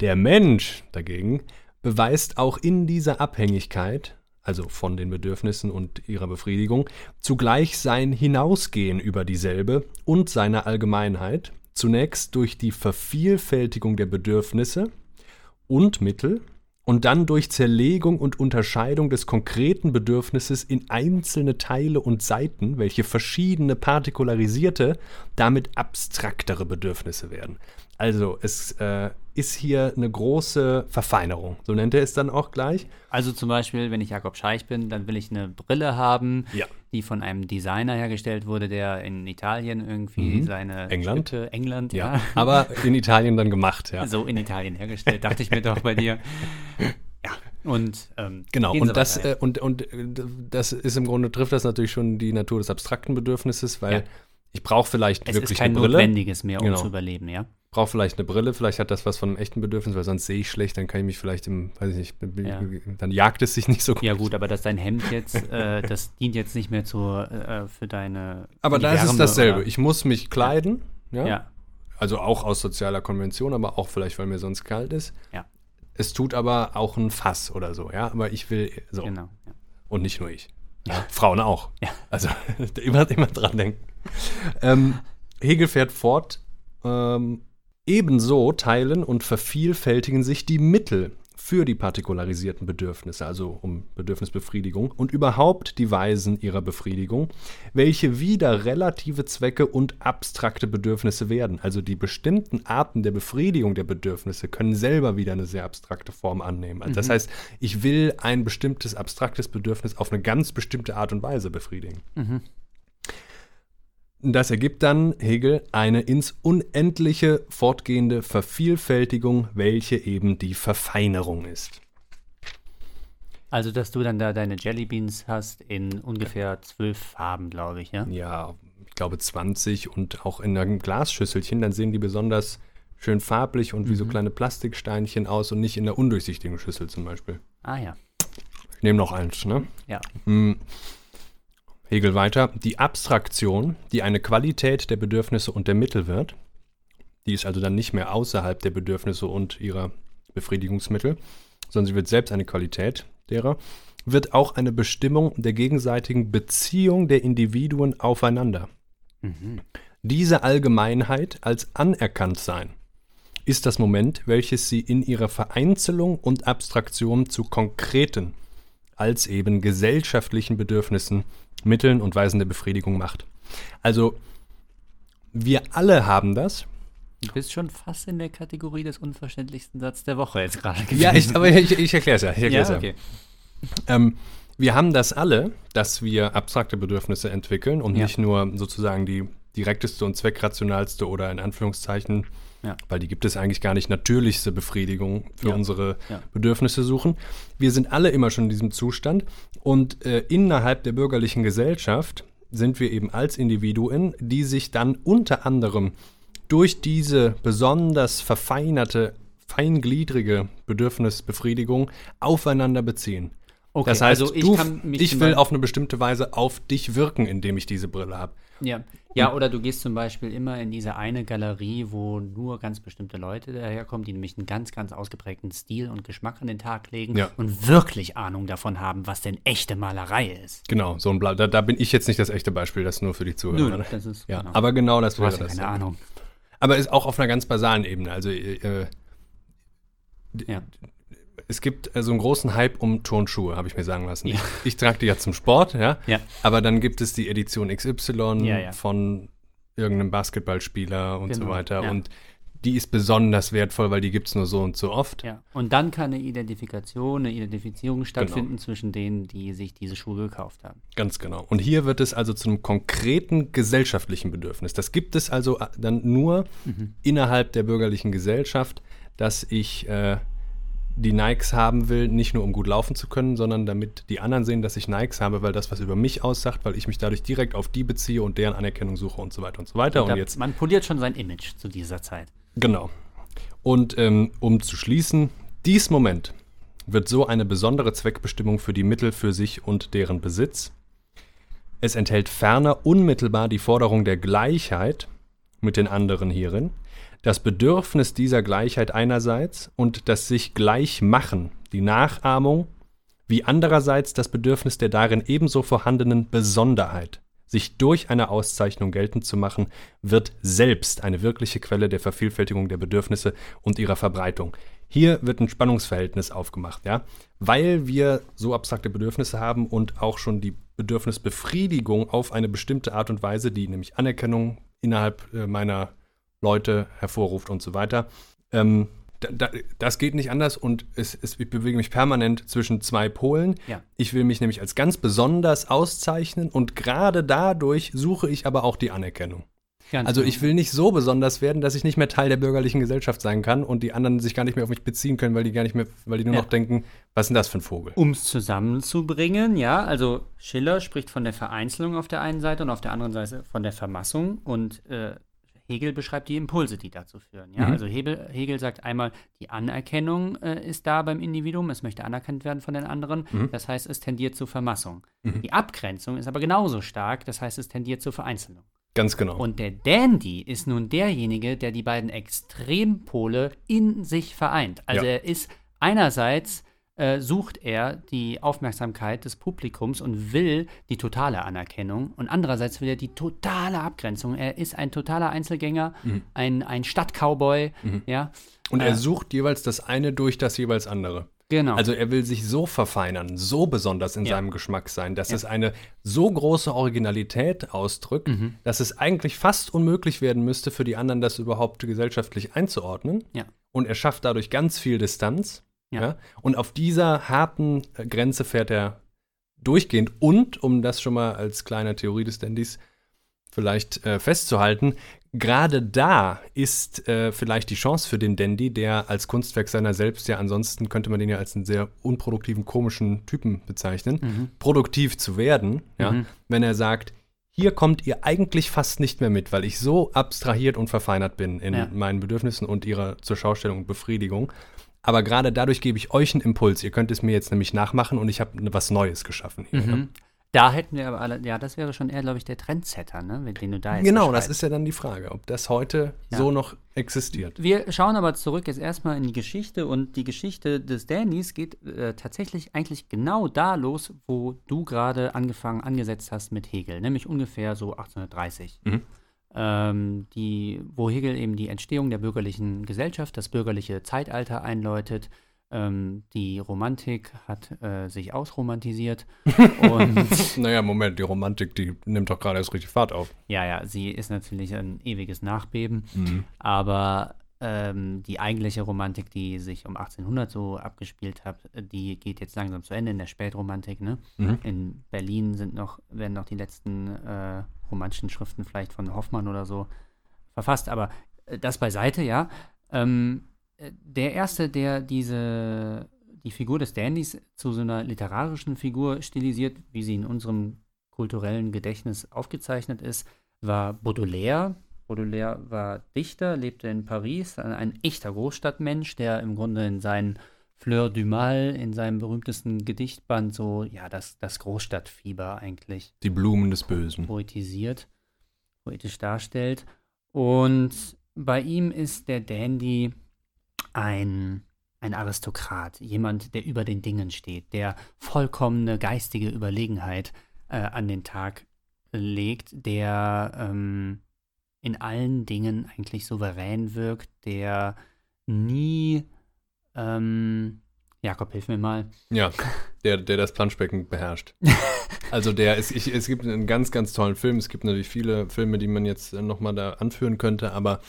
S1: Der Mensch dagegen beweist auch in dieser Abhängigkeit also von den Bedürfnissen und ihrer Befriedigung, zugleich sein Hinausgehen über dieselbe und seine Allgemeinheit, zunächst durch die Vervielfältigung der Bedürfnisse und Mittel und dann durch Zerlegung und Unterscheidung des konkreten Bedürfnisses in einzelne Teile und Seiten, welche verschiedene partikularisierte, damit abstraktere Bedürfnisse werden. Also es äh, ist hier eine große Verfeinerung, so nennt er es dann auch gleich.
S2: Also zum Beispiel, wenn ich Jakob Scheich bin, dann will ich eine Brille haben, ja. die von einem Designer hergestellt wurde, der in Italien irgendwie mhm. seine
S1: England.
S2: Stücke, England,
S1: ja. ja. Aber in Italien dann gemacht, ja.
S2: So in Italien hergestellt, dachte ich mir doch bei dir. Ja. Und ähm,
S1: genau, und das, äh, und, und äh, das ist im Grunde, trifft das natürlich schon die Natur des abstrakten Bedürfnisses, weil ja. ich brauche vielleicht
S2: es
S1: wirklich
S2: ist kein
S1: eine Brille.
S2: notwendiges mehr, um genau. zu überleben, ja
S1: brauche vielleicht eine Brille, vielleicht hat das was von einem echten Bedürfnis, weil sonst sehe ich schlecht, dann kann ich mich vielleicht im, weiß ich nicht, ja. dann jagt es sich nicht so
S2: gut. Ja gut, aber dass dein Hemd jetzt, äh, das dient jetzt nicht mehr zur, äh, für deine
S1: Aber
S2: da
S1: ist es dasselbe. Oder? Ich muss mich kleiden, ja. ja. Also auch aus sozialer Konvention, aber auch vielleicht, weil mir sonst kalt ist.
S2: Ja.
S1: Es tut aber auch ein Fass oder so, ja. Aber ich will so.
S2: Genau. Ja.
S1: Und nicht nur ich. Ja. Frauen auch. Ja. Also immer, immer dran denken. Ähm, Hegel fährt fort. Ähm, Ebenso teilen und vervielfältigen sich die Mittel für die partikularisierten Bedürfnisse, also um Bedürfnisbefriedigung und überhaupt die Weisen ihrer Befriedigung, welche wieder relative Zwecke und abstrakte Bedürfnisse werden. Also die bestimmten Arten der Befriedigung der Bedürfnisse können selber wieder eine sehr abstrakte Form annehmen. Also das mhm. heißt, ich will ein bestimmtes abstraktes Bedürfnis auf eine ganz bestimmte Art und Weise befriedigen. Mhm. Das ergibt dann, Hegel, eine ins Unendliche fortgehende Vervielfältigung, welche eben die Verfeinerung ist.
S2: Also, dass du dann da deine Jellybeans hast in ungefähr zwölf Farben, glaube ich, ja?
S1: Ja, ich glaube 20 und auch in einem Glasschüsselchen, dann sehen die besonders schön farblich und wie so mhm. kleine Plastiksteinchen aus und nicht in der undurchsichtigen Schüssel zum Beispiel.
S2: Ah ja.
S1: Ich nehme noch eins, ne?
S2: Ja.
S1: Hm. Hegel weiter, die Abstraktion, die eine Qualität der Bedürfnisse und der Mittel wird, die ist also dann nicht mehr außerhalb der Bedürfnisse und ihrer Befriedigungsmittel, sondern sie wird selbst eine Qualität derer, wird auch eine Bestimmung der gegenseitigen Beziehung der Individuen aufeinander. Mhm. Diese Allgemeinheit als anerkannt sein ist das Moment, welches sie in ihrer Vereinzelung und Abstraktion zu konkreten, als eben gesellschaftlichen Bedürfnissen Mitteln und Weisen der Befriedigung macht. Also wir alle haben das.
S2: Du bist schon fast in der Kategorie des unverständlichsten Satzes der Woche jetzt gerade
S1: gewesen. Ja, ich, aber ich, ich erkläre es ja. Ich ja, okay. ja. Ähm, wir haben das alle, dass wir abstrakte Bedürfnisse entwickeln und ja. nicht nur sozusagen die direkteste und zweckrationalste oder in Anführungszeichen, ja. weil die gibt es eigentlich gar nicht, natürlichste Befriedigung für ja. unsere Bedürfnisse suchen. Wir sind alle immer schon in diesem Zustand und äh, innerhalb der bürgerlichen Gesellschaft sind wir eben als Individuen, die sich dann unter anderem durch diese besonders verfeinerte, feingliedrige Bedürfnisbefriedigung aufeinander beziehen. Okay, das heißt, also ich, du, ich will auf eine bestimmte Weise auf dich wirken, indem ich diese Brille habe.
S2: Ja. ja, oder du gehst zum Beispiel immer in diese eine Galerie, wo nur ganz bestimmte Leute daherkommen, die nämlich einen ganz, ganz ausgeprägten Stil und Geschmack an den Tag legen ja. und wirklich Ahnung davon haben, was denn echte Malerei ist.
S1: Genau, so ein Bla da, da, bin ich jetzt nicht das echte Beispiel, das nur für die Zuhörer. Nö,
S2: das ist,
S1: ja, genau. Aber genau das
S2: wäre das. Keine Ahnung.
S1: Aber ist auch auf einer ganz basalen Ebene. Also äh, ja. Es gibt äh, so einen großen Hype um Turnschuhe, habe ich mir sagen lassen. Ja. Ich, ich trage die ja zum Sport, ja? ja. Aber dann gibt es die Edition XY von irgendeinem Basketballspieler und genau. so weiter. Und die ist besonders wertvoll, weil die gibt es nur so und so oft.
S2: Ja. Und dann kann eine Identifikation, eine Identifizierung stattfinden genau. zwischen denen, die sich diese Schuhe gekauft haben.
S1: Ganz genau. Und hier wird es also zu einem konkreten gesellschaftlichen Bedürfnis. Das gibt es also äh, dann nur mhm. innerhalb der bürgerlichen Gesellschaft, dass ich äh, die Nikes haben will, nicht nur um gut laufen zu können, sondern damit die anderen sehen, dass ich Nikes habe, weil das was über mich aussagt, weil ich mich dadurch direkt auf die beziehe und deren Anerkennung suche und so weiter und so weiter.
S2: Und, und jetzt
S1: manipuliert
S2: schon sein Image zu dieser Zeit.
S1: Genau. Und ähm, um zu schließen, dies Moment wird so eine besondere Zweckbestimmung für die Mittel für sich und deren Besitz. Es enthält ferner unmittelbar die Forderung der Gleichheit mit den anderen hierin, das Bedürfnis dieser Gleichheit einerseits und das sich gleich machen, die Nachahmung, wie andererseits das Bedürfnis der darin ebenso vorhandenen Besonderheit sich durch eine Auszeichnung geltend zu machen, wird selbst eine wirkliche Quelle der Vervielfältigung der Bedürfnisse und ihrer Verbreitung. Hier wird ein Spannungsverhältnis aufgemacht, ja, weil wir so abstrakte Bedürfnisse haben und auch schon die Bedürfnisbefriedigung auf eine bestimmte Art und Weise, die nämlich Anerkennung innerhalb äh, meiner Leute hervorruft und so weiter, ähm, da, das geht nicht anders und es, es, ich bewege mich permanent zwischen zwei Polen. Ja. Ich will mich nämlich als ganz besonders auszeichnen und gerade dadurch suche ich aber auch die Anerkennung. Ganz also ich will nicht so besonders werden, dass ich nicht mehr Teil der bürgerlichen Gesellschaft sein kann und die anderen sich gar nicht mehr auf mich beziehen können, weil die gar nicht mehr, weil die nur ja. noch denken, was ist denn das für ein Vogel?
S2: Um es zusammenzubringen, ja, also Schiller spricht von der Vereinzelung auf der einen Seite und auf der anderen Seite von der Vermassung und äh, Hegel beschreibt die Impulse, die dazu führen. Ja? Mhm. Also Hegel, Hegel, sagt einmal, die Anerkennung äh, ist da beim Individuum, es möchte anerkannt werden von den anderen, mhm. das heißt, es tendiert zur Vermassung. Mhm. Die Abgrenzung ist aber genauso stark, das heißt, es tendiert zur Vereinzelung.
S1: Ganz genau.
S2: Und der Dandy ist nun derjenige, der die beiden Extrempole in sich vereint. Also ja. er ist einerseits äh, sucht er die Aufmerksamkeit des Publikums und will die totale Anerkennung. Und andererseits will er die totale Abgrenzung. Er ist ein totaler Einzelgänger, mhm. ein, ein Stadtcowboy. Mhm. Ja.
S1: Und er äh, sucht jeweils das eine durch das jeweils andere. Genau. Also er will sich so verfeinern, so besonders in ja. seinem Geschmack sein, dass ja. es eine so große Originalität ausdrückt, mhm. dass es eigentlich fast unmöglich werden müsste, für die anderen das überhaupt gesellschaftlich einzuordnen. Ja. Und er schafft dadurch ganz viel Distanz. Ja. ja. Und auf dieser harten äh, Grenze fährt er durchgehend. Und, um das schon mal als kleine Theorie des Dandys vielleicht äh, festzuhalten, gerade da ist äh, vielleicht die Chance für den Dandy, der als Kunstwerk seiner selbst ja ansonsten könnte man den ja als einen sehr unproduktiven, komischen Typen bezeichnen, mhm. produktiv zu werden, ja, mhm. wenn er sagt, hier kommt ihr eigentlich fast nicht mehr mit, weil ich so abstrahiert und verfeinert bin in ja. meinen Bedürfnissen und ihrer zur Schaustellung und Befriedigung. Aber gerade dadurch gebe ich euch einen Impuls. Ihr könnt es mir jetzt nämlich nachmachen und ich habe was Neues geschaffen. Hier, mhm.
S2: Da hätten wir aber alle, ja, das wäre schon eher, glaube ich, der Trendsetter, ne, den du da
S1: jetzt Genau, das ist ja dann die Frage, ob das heute ja. so noch existiert.
S2: Wir schauen aber zurück jetzt erstmal in die Geschichte und die Geschichte des Dandys geht äh, tatsächlich eigentlich genau da los, wo du gerade angefangen, angesetzt hast mit Hegel, nämlich ungefähr so 1830. Mhm ähm, die, wo Hegel eben die Entstehung der bürgerlichen Gesellschaft, das bürgerliche Zeitalter einläutet. Ähm, die Romantik hat äh, sich ausromantisiert.
S1: und naja, Moment, die Romantik, die nimmt doch gerade erst richtig Fahrt auf.
S2: Ja, ja, sie ist natürlich ein ewiges Nachbeben, mhm. aber ähm, die eigentliche Romantik, die sich um 1800 so abgespielt hat, die geht jetzt langsam zu Ende in der Spätromantik. Ne? Mhm. In Berlin sind noch, werden noch die letzten äh, romantischen Schriften vielleicht von Hoffmann oder so verfasst, aber äh, das beiseite, ja. Ähm, äh, der erste, der diese die Figur des Dandys zu so einer literarischen Figur stilisiert, wie sie in unserem kulturellen Gedächtnis aufgezeichnet ist, war Baudelaire. Baudelaire war Dichter, lebte in Paris, ein, echter Großstadtmensch, der im Grunde in seinen Fleur du Mal in seinem berühmtesten Gedichtband so, ja, das, das Großstadtfieber eigentlich.
S1: Die Blumen des Bösen.
S2: Poetisiert, poetisch darstellt. Und bei ihm ist der Dandy ein, ein Aristokrat, jemand, der über den Dingen steht, der vollkommene geistige Überlegenheit äh, an den Tag legt, der ähm, in allen Dingen eigentlich souverän wirkt, der nie Ähm, Jakob, hilf mir mal.
S1: Ja, der, der das Planschbecken beherrscht. Also der ist, ich, es gibt einen ganz, ganz tollen Film. Es gibt natürlich viele Filme, die man jetzt nochmal da anführen könnte, aber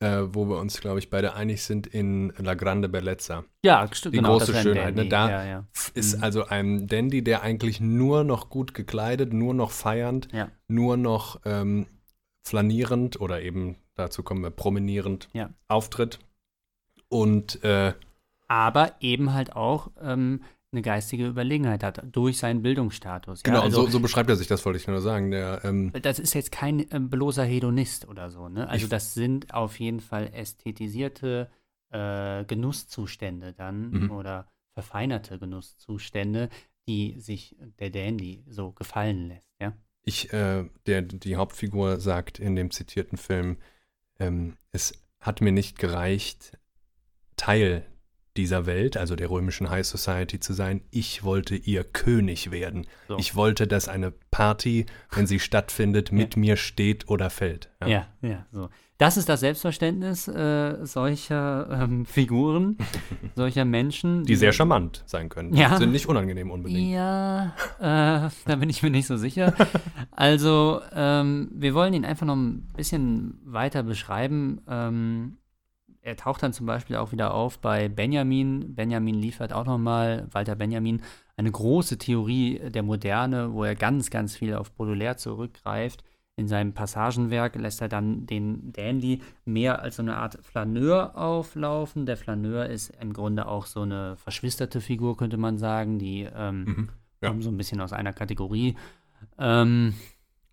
S1: äh, wo wir uns, glaube ich, beide einig sind in La Grande Bellezza.
S2: Ja, stimmt.
S1: Die
S2: genau,
S1: große Schönheit. Ne? Da
S2: ja, ja.
S1: ist
S2: Mhm.
S1: also ein Dandy, der eigentlich nur noch gut gekleidet, nur noch feiernd,
S2: Ja.
S1: nur noch ähm, flanierend oder eben, dazu kommen wir, promenierend
S2: Ja.
S1: auftritt. Und äh,
S2: Aber eben halt auch ähm, eine geistige Überlegenheit hat durch seinen Bildungsstatus.
S1: genau,
S2: ja, also,
S1: so, so beschreibt er sich das, wollte ich nur sagen. Der, ähm,
S2: das ist jetzt kein äh, bloßer Hedonist oder so. Ne? Also das sind auf jeden Fall ästhetisierte äh, Genusszustände dann
S1: Mhm.
S2: oder verfeinerte Genusszustände, die sich der Dandy so gefallen lässt. Ja?
S1: ich, äh, der, die Hauptfigur sagt in dem zitierten Film, ähm, es hat mir nicht gereicht, Teil dieser Welt, also der römischen High Society zu sein. Ich wollte ihr König werden.
S2: So.
S1: Ich wollte, dass eine Party, wenn sie stattfindet, mit mir steht oder fällt.
S2: Ja, ja, so. Das ist das Selbstverständnis äh, solcher ähm, Figuren, solcher Menschen.
S1: Die sehr charmant sein können.
S2: Ja.
S1: Sind nicht unangenehm unbedingt.
S2: Ja, äh, da bin ich mir nicht so sicher. Also, ähm, wir wollen ihn einfach noch ein bisschen weiter beschreiben. Ähm, er taucht dann zum Beispiel auch wieder auf bei Benjamin. Benjamin liefert auch nochmal, Walter Benjamin, eine große Theorie der Moderne, wo er ganz, ganz viel auf Baudelaire zurückgreift. In seinem Passagenwerk lässt er dann den Dandy mehr als so eine Art Flaneur auflaufen. Der Flaneur ist im Grunde auch so eine verschwisterte Figur, könnte man sagen, die ähm,
S1: Mhm. Ja.
S2: kommen so ein bisschen aus einer Kategorie. Ähm,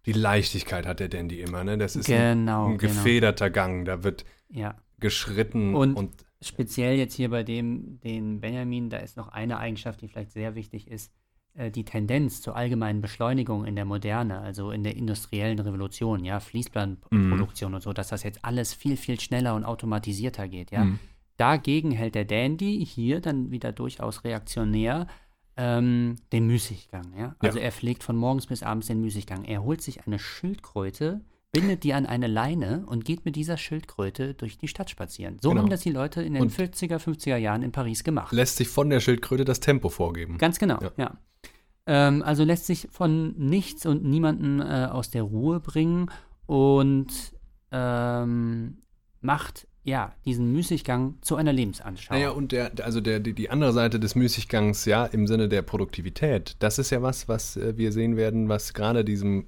S1: Die Leichtigkeit hat der Dandy immer, ne? Das ist ein,
S2: genau,
S1: ein
S2: genau.
S1: gefederter Gang. Da wird
S2: Ja.
S1: geschritten
S2: Und-
S1: und
S2: Speziell jetzt hier bei dem, den Benjamin, da ist noch eine Eigenschaft, die vielleicht sehr wichtig ist, die Tendenz zur allgemeinen Beschleunigung in der Moderne, also in der industriellen Revolution, ja, Fließbandproduktion und so, dass das jetzt alles viel, viel schneller und automatisierter geht, ja.
S1: Mhm.
S2: Dagegen hält der Dandy hier dann wieder durchaus reaktionär ähm, den Müßiggang, ja. Also er pflegt von morgens bis abends den Müßiggang. Er holt sich eine Schildkröte, bindet die an eine Leine und geht mit dieser Schildkröte durch die Stadt spazieren. So
S1: Genau.
S2: haben das die Leute in den
S1: Und-
S2: 40er, 50er Jahren in Paris gemacht.
S1: lässt sich von der Schildkröte das Tempo vorgeben.
S2: Ganz genau,
S1: Ja.
S2: ja. Ähm, also lässt sich von nichts und niemanden äh, aus der Ruhe bringen und ähm, macht ja diesen Müßiggang zu einer Lebensanschauung.
S1: Naja, und der, also der, die, die andere Seite des Müßiggangs, ja, im Sinne der Produktivität, das ist ja was, was äh, wir sehen werden, was gerade diesem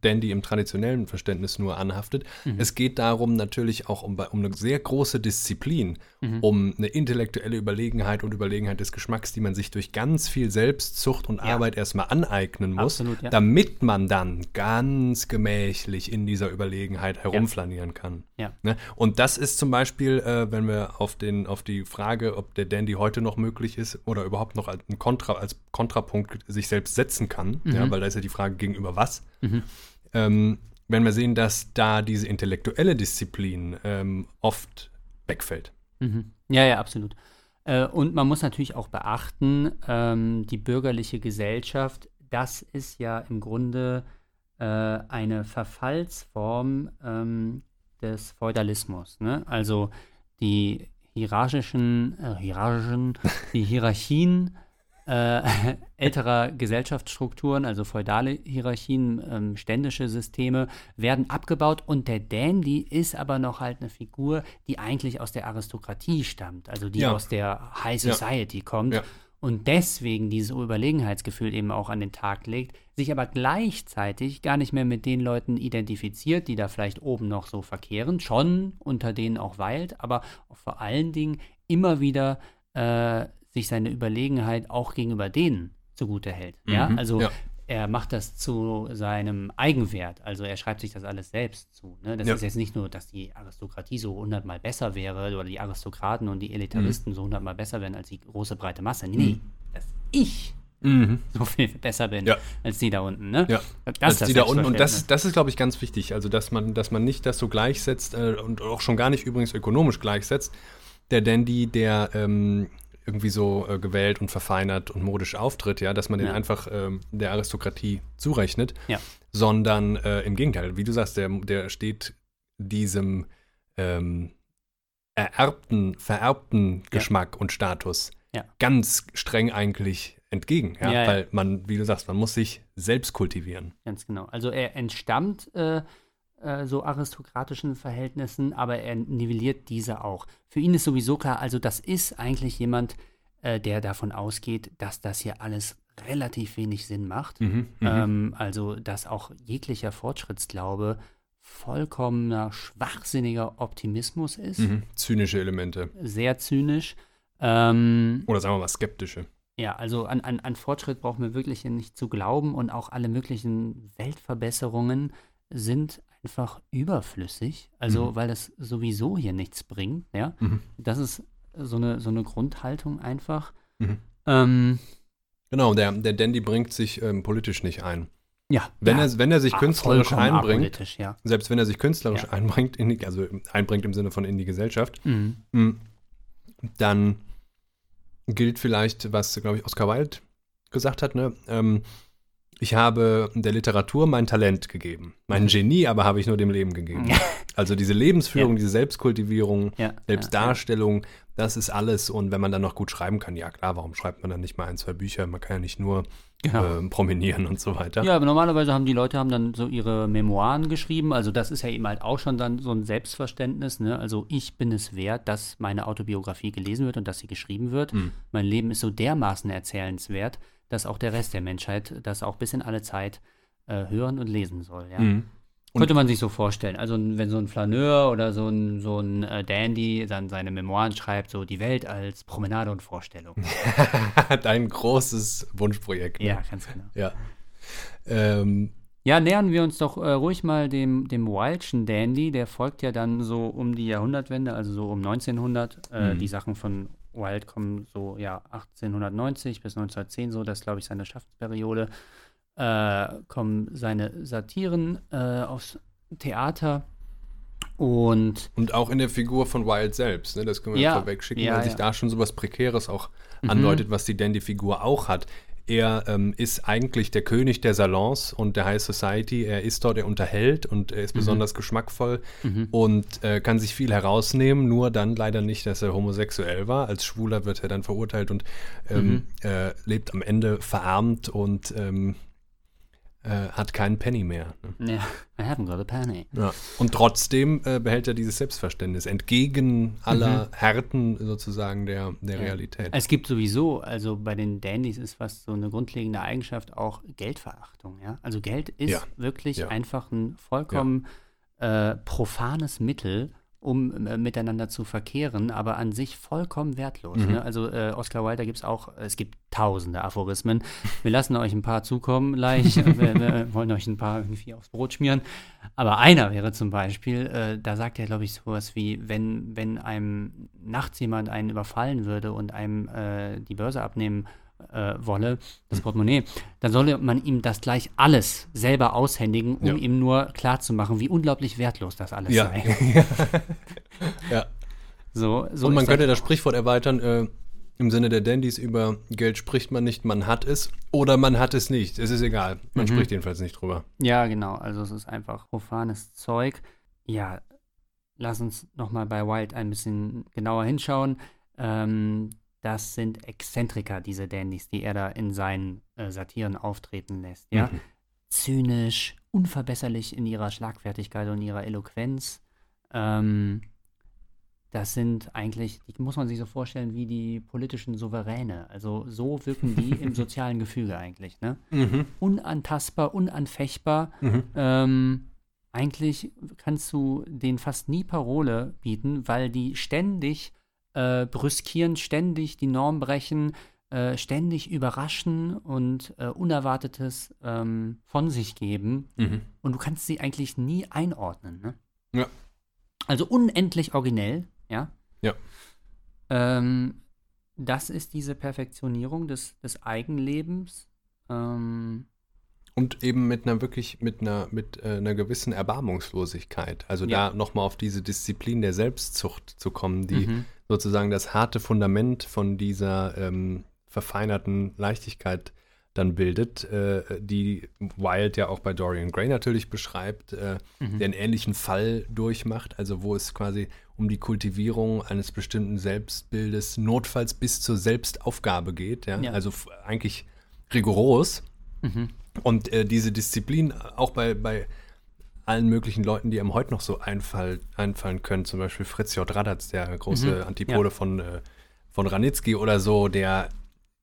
S1: Dandy im traditionellen Verständnis nur anhaftet.
S2: Mhm.
S1: Es geht darum natürlich auch um, um eine sehr große Disziplin,
S2: Mhm.
S1: um eine intellektuelle Überlegenheit und Überlegenheit des Geschmacks, die man sich durch ganz viel Selbstzucht und
S2: Ja.
S1: Arbeit erstmal aneignen muss,
S2: Absolut, ja.
S1: damit man dann ganz gemächlich in dieser Überlegenheit herumflanieren kann.
S2: Ja.
S1: Ne? Und das ist zum Beispiel, äh, wenn wir auf, den, auf die Frage, ob der Dandy heute noch möglich ist oder überhaupt noch als, Kontra, als Kontrapunkt sich selbst setzen kann, ja, weil da ist ja die Frage gegenüber was.
S2: Mhm.
S1: Ähm, wenn wir sehen, dass da diese intellektuelle Disziplin ähm, oft wegfällt.
S2: Mhm. Ja, ja, absolut. Äh, und man muss natürlich auch beachten, ähm, die bürgerliche Gesellschaft, das ist ja im Grunde äh, eine Verfallsform ähm, des Feudalismus. Ne? Also die hierarchischen, äh, hierarchischen, die Hierarchien äh, älterer Gesellschaftsstrukturen, also feudale Hierarchien, ähm, ständische Systeme, werden abgebaut und der Dandy ist aber noch halt eine Figur, die eigentlich aus der Aristokratie stammt, also die
S1: Ja.
S2: aus der High
S1: Ja.
S2: Society kommt
S1: Ja.
S2: und deswegen dieses Überlegenheitsgefühl eben auch an den Tag legt, sich aber gleichzeitig gar nicht mehr mit den Leuten identifiziert, die da vielleicht oben noch so verkehren, schon unter denen auch weilt, aber vor allen Dingen immer wieder äh, sich seine Überlegenheit auch gegenüber denen zugute hält. Ja,
S1: Mhm,
S2: also
S1: ja.
S2: er macht das zu seinem Eigenwert. Also er schreibt sich das alles selbst zu. Ne? Das
S1: Ja.
S2: ist jetzt nicht nur, dass die Aristokratie so hundertmal besser wäre oder die Aristokraten und die Elitaristen
S1: Mhm.
S2: so hundertmal besser wären als die große breite Masse. Nee, nee, dass ich
S1: Mhm.
S2: so viel besser bin
S1: Ja.
S2: als die da unten. Ne?
S1: Ja.
S2: Das
S1: als
S2: ist das
S1: die da unten. Und das, das ist, glaube ich, ganz wichtig. Also, dass man, dass man nicht das so gleichsetzt äh, und auch schon gar nicht übrigens ökonomisch gleichsetzt. Der Dandy, der ähm, irgendwie so äh, gewählt und verfeinert und modisch auftritt, ja, dass man den
S2: Ja.
S1: einfach ähm, der Aristokratie zurechnet,
S2: Ja.
S1: sondern äh, im Gegenteil, wie du sagst, der, der steht diesem ähm, ererbten, vererbten Geschmack und Status
S2: Ja.
S1: ganz streng eigentlich entgegen. Ja?
S2: Ja, ja.
S1: Weil man, wie du sagst, man muss sich selbst kultivieren.
S2: Ganz genau. Also er entstammt äh, äh, so aristokratischen Verhältnissen, aber er nivelliert diese auch. Für ihn ist sowieso klar, also das ist eigentlich jemand, äh, der davon ausgeht, dass das hier alles relativ wenig Sinn macht.
S1: Mhm,
S2: Ähm, also dass auch jeglicher Fortschrittsglaube vollkommener schwachsinniger Optimismus ist,
S1: Mhm. Zynische Elemente.
S2: sehr zynisch. Ähm,
S1: Oder sagen wir mal skeptische.
S2: Ja, also an, an, an Fortschritt brauchen wir wirklich nicht zu glauben und auch alle möglichen Weltverbesserungen sind einfach überflüssig. Also,
S1: Mhm.
S2: weil das sowieso hier nichts bringt, ja.
S1: Mhm.
S2: Das ist so eine, so eine Grundhaltung einfach.
S1: Mhm.
S2: Ähm,
S1: Genau, der, der Dandy bringt sich ähm, politisch nicht ein.
S2: ja.
S1: Wenn,
S2: ja,
S1: er, wenn er sich
S2: ah,
S1: künstlerisch einbringt,
S2: ja.
S1: selbst wenn er sich künstlerisch
S2: Ja.
S1: einbringt, in die, also einbringt im Sinne von in die Gesellschaft,
S2: Mhm.
S1: Mm. Dann gilt vielleicht, was, glaube ich, Oscar Wilde gesagt hat, ne? Ähm, ich habe der Literatur mein Talent gegeben. Mein Genie aber habe ich nur dem Leben gegeben. Also diese Lebensführung,
S2: Ja.
S1: diese Selbstkultivierung,
S2: Ja,
S1: Selbstdarstellung, das ist alles. Und wenn man dann noch gut schreiben kann, ja klar, warum schreibt man dann nicht mal ein, zwei Bücher? Man kann ja nicht nur.
S2: Genau.
S1: ähm, promenieren und so weiter.
S2: Ja, aber normalerweise haben die Leute haben dann so ihre Memoiren geschrieben. Also das ist ja eben halt auch schon dann so ein Selbstverständnis. Ne? Also ich bin es wert, dass meine Autobiografie gelesen wird und dass sie geschrieben wird.
S1: Mhm.
S2: Mein Leben ist so dermaßen erzählenswert, dass auch der Rest der Menschheit das auch bis in alle Zeit äh, hören und lesen soll. Ja?
S1: Mhm.
S2: Könnte man sich so vorstellen. Also wenn so ein Flaneur oder so ein, so ein äh, Dandy dann seine Memoiren schreibt, so die Welt als Promenade und Vorstellung.
S1: Hat ein großes Wunschprojekt. ne?
S2: ja, ganz genau.
S1: Ja. Ähm,
S2: Ja, nähern wir uns doch äh, ruhig mal dem, dem Wildschen Dandy. Der folgt ja dann so um die Jahrhundertwende, also so um 1900. Äh,
S1: Mhm.
S2: Die Sachen von Wild kommen so, ja, 1890 bis 1910, so, das ist, glaube ich, seine Schaffensperiode. Äh, kommen seine Satiren äh, aufs Theater. Und
S1: Und auch in der Figur von Wilde selbst, ne? das können wir
S2: Ja,
S1: vorweg schicken,
S2: ja,
S1: weil sich
S2: ja.
S1: da schon sowas Prekäres auch
S2: Mhm.
S1: andeutet, was die Dandy-Figur auch hat. Er ähm, ist eigentlich der König der Salons und der High Society. Er ist dort, er unterhält und er ist
S2: Mhm.
S1: besonders geschmackvoll und äh, kann sich viel herausnehmen, nur dann leider nicht, dass er homosexuell war. Als Schwuler wird er dann verurteilt und ähm,
S2: Mhm.
S1: äh, lebt am Ende verarmt und ähm, äh, hat keinen Penny mehr. Ne?
S2: ja, I haven't got a penny.
S1: Ja. Und trotzdem äh, behält er dieses Selbstverständnis entgegen aller
S2: Mhm.
S1: Härten sozusagen der, der
S2: Ja.
S1: Realität.
S2: Es gibt sowieso, also bei den Dandys ist was so eine grundlegende Eigenschaft auch Geldverachtung, ja. Also Geld ist
S1: Ja,
S2: wirklich
S1: ja.
S2: einfach ein vollkommen äh, profanes Mittel, um äh, miteinander zu verkehren, aber an sich vollkommen wertlos.
S1: Mhm.
S2: Ne? Also äh, Oscar Wilde, da gibt es auch, es gibt tausende Aphorismen. Wir lassen euch ein paar zukommen gleich. wir, wir wollen euch ein paar irgendwie aufs Brot schmieren. Aber einer wäre zum Beispiel, äh, da sagt er, glaube ich, sowas wie, wenn, wenn einem nachts jemand einen überfallen würde und einem äh, die Börse abnehmen äh, wolle, das Portemonnaie, dann solle man ihm das gleich alles selber aushändigen, um
S1: Ja.
S2: ihm nur klarzumachen, wie unglaublich wertlos das alles
S1: ja.
S2: sei.
S1: ja.
S2: So, so
S1: Und man könnte
S2: das
S1: das Sprichwort erweitern, äh, im Sinne der Dandys, über Geld spricht man nicht, man hat es oder man hat es nicht. Es ist egal. Man
S2: Mhm.
S1: spricht jedenfalls nicht drüber.
S2: Ja, genau. Also es ist einfach profanes Zeug. Ja, lass uns nochmal bei Wild ein bisschen genauer hinschauen. Ähm, das sind Exzentriker, diese Dandys, die er da in seinen äh, Satiren auftreten lässt. Ja?
S1: Mhm.
S2: Zynisch, unverbesserlich in ihrer Schlagfertigkeit und ihrer Eloquenz. Ähm, das sind eigentlich, die muss man sich so vorstellen wie die politischen Souveräne. Also so wirken die im sozialen Gefüge eigentlich. Ne?
S1: Mhm.
S2: unantastbar, unanfechtbar.
S1: Mhm.
S2: Ähm, eigentlich kannst du denen fast nie Parole bieten, weil die ständig äh, brüskieren, ständig die Norm brechen, äh, ständig überraschen und äh, Unerwartetes ähm, von sich geben.
S1: Mhm.
S2: Und du kannst sie eigentlich nie einordnen. Ne?
S1: Ja.
S2: Also unendlich originell, ja.
S1: Ja.
S2: Ähm, das ist diese Perfektionierung des, des Eigenlebens. Ähm,
S1: Und eben mit einer wirklich, mit einer, mit äh, einer gewissen Erbarmungslosigkeit. Also
S2: Ja.
S1: da nochmal auf diese Disziplin der Selbstzucht zu kommen, die
S2: mhm.
S1: sozusagen das harte Fundament von dieser ähm, verfeinerten Leichtigkeit dann bildet, äh, die Wilde ja auch bei Dorian Gray natürlich beschreibt, äh,
S2: Mhm.
S1: der einen ähnlichen Fall durchmacht, also wo es quasi um die Kultivierung eines bestimmten Selbstbildes, notfalls bis zur Selbstaufgabe geht. Ja?
S2: Ja.
S1: Also eigentlich rigoros.
S2: Mhm.
S1: Und äh, diese Disziplin auch bei, bei allen möglichen Leuten, die einem heute noch so einfall, einfallen können, zum Beispiel Fritz J. Radatz, der große
S2: Mhm,
S1: Antipode
S2: ja.
S1: von, äh, von Ranitzky oder so, der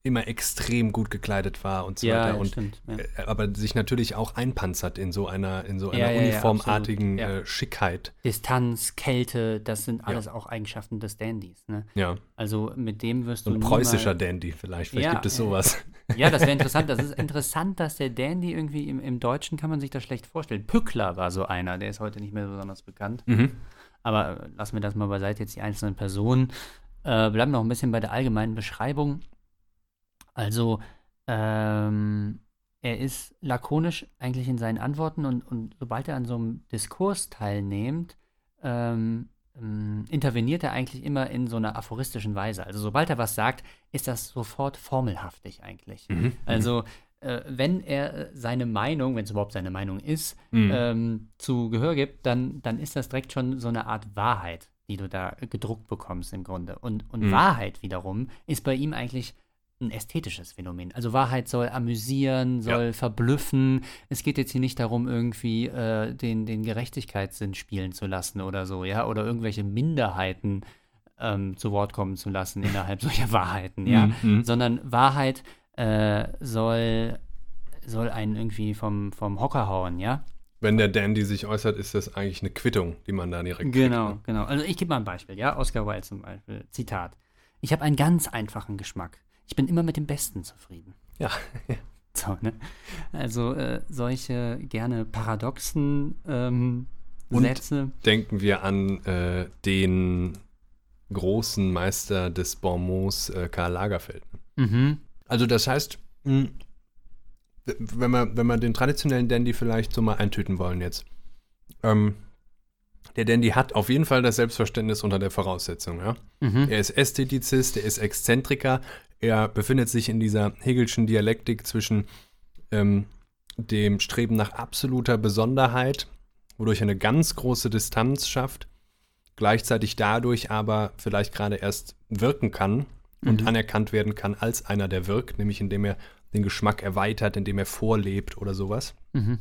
S1: immer extrem gut gekleidet war und so
S2: Ja,
S1: weiter. und
S2: stimmt. Ja.
S1: äh, aber sich natürlich auch einpanzert in so einer, in so einer
S2: Ja,
S1: uniformartigen äh, Schickheit.
S2: Distanz, Kälte, das sind alles auch Eigenschaften des Dandys. Ne?
S1: Ja.
S2: Also mit dem wirst
S1: So
S2: du
S1: ein preußischer Dandy vielleicht. Vielleicht gibt es
S2: ja,
S1: sowas.
S2: Ja, das wäre interessant. Das ist interessant, dass der Dandy irgendwie im, im Deutschen kann man sich das schlecht vorstellen. Pückler war so einer, der ist heute nicht mehr besonders bekannt.
S1: Mhm.
S2: Aber äh, lassen wir das mal beiseite, jetzt die einzelnen Personen. Äh, bleiben noch ein bisschen bei der allgemeinen Beschreibung. Also, ähm, er ist lakonisch eigentlich in seinen Antworten und, und sobald er an so einem Diskurs teilnimmt, ähm, ähm, interveniert er eigentlich immer in so einer aphoristischen Weise. Also sobald er was sagt, ist das sofort formelhaftig eigentlich.
S1: Mhm.
S2: Also äh, wenn er äh, seine Meinung, wenn es überhaupt seine Meinung ist,
S1: Mhm.
S2: ähm, zu Gehör gibt, dann, dann ist das direkt schon so eine Art Wahrheit, die du da gedruckt bekommst im Grunde. Und, und
S1: Mhm.
S2: Wahrheit wiederum ist bei ihm eigentlich ein ästhetisches Phänomen. Also Wahrheit soll amüsieren, soll verblüffen. Es geht jetzt hier nicht darum, irgendwie äh, den, den Gerechtigkeitssinn spielen zu lassen oder so, ja, oder irgendwelche Minderheiten ähm, zu Wort kommen zu lassen innerhalb solcher Wahrheiten, ja,
S1: Mhm, mhm.
S2: sondern Wahrheit äh, soll, soll einen irgendwie vom, vom Hocker hauen, ja.
S1: Wenn der Dandy sich äußert, ist das eigentlich eine Quittung, die man da direkt
S2: Genau,
S1: kriegt.
S2: genau. Also ich gebe mal ein Beispiel, ja. Oscar Wilde zum Beispiel. Zitat. Ich habe einen ganz einfachen Geschmack. Ich bin immer mit dem Besten zufrieden.
S1: Ja.
S2: So, ne? Also äh, solche gerne paradoxen ähm,
S1: Und-
S2: Sätze.
S1: Denken wir an äh, den großen Meister des Bonmots, äh, Karl Lagerfeld.
S2: Mhm.
S1: Also das heißt, mh, w- wenn wir, wenn wir den traditionellen Dandy vielleicht so mal eintüten wollen jetzt. Ähm, der Dandy hat auf jeden Fall das Selbstverständnis unter der Voraussetzung, ja.
S2: Mhm.
S1: Er ist Ästhetizist, er ist Exzentriker, er befindet sich in dieser Hegelschen Dialektik zwischen ähm, dem Streben nach absoluter Besonderheit, wodurch er eine ganz große Distanz schafft, gleichzeitig dadurch aber vielleicht gerade erst wirken kann und
S2: Mhm.
S1: anerkannt werden kann als einer, der wirkt, nämlich indem er den Geschmack erweitert, indem er vorlebt oder sowas.
S2: Mhm.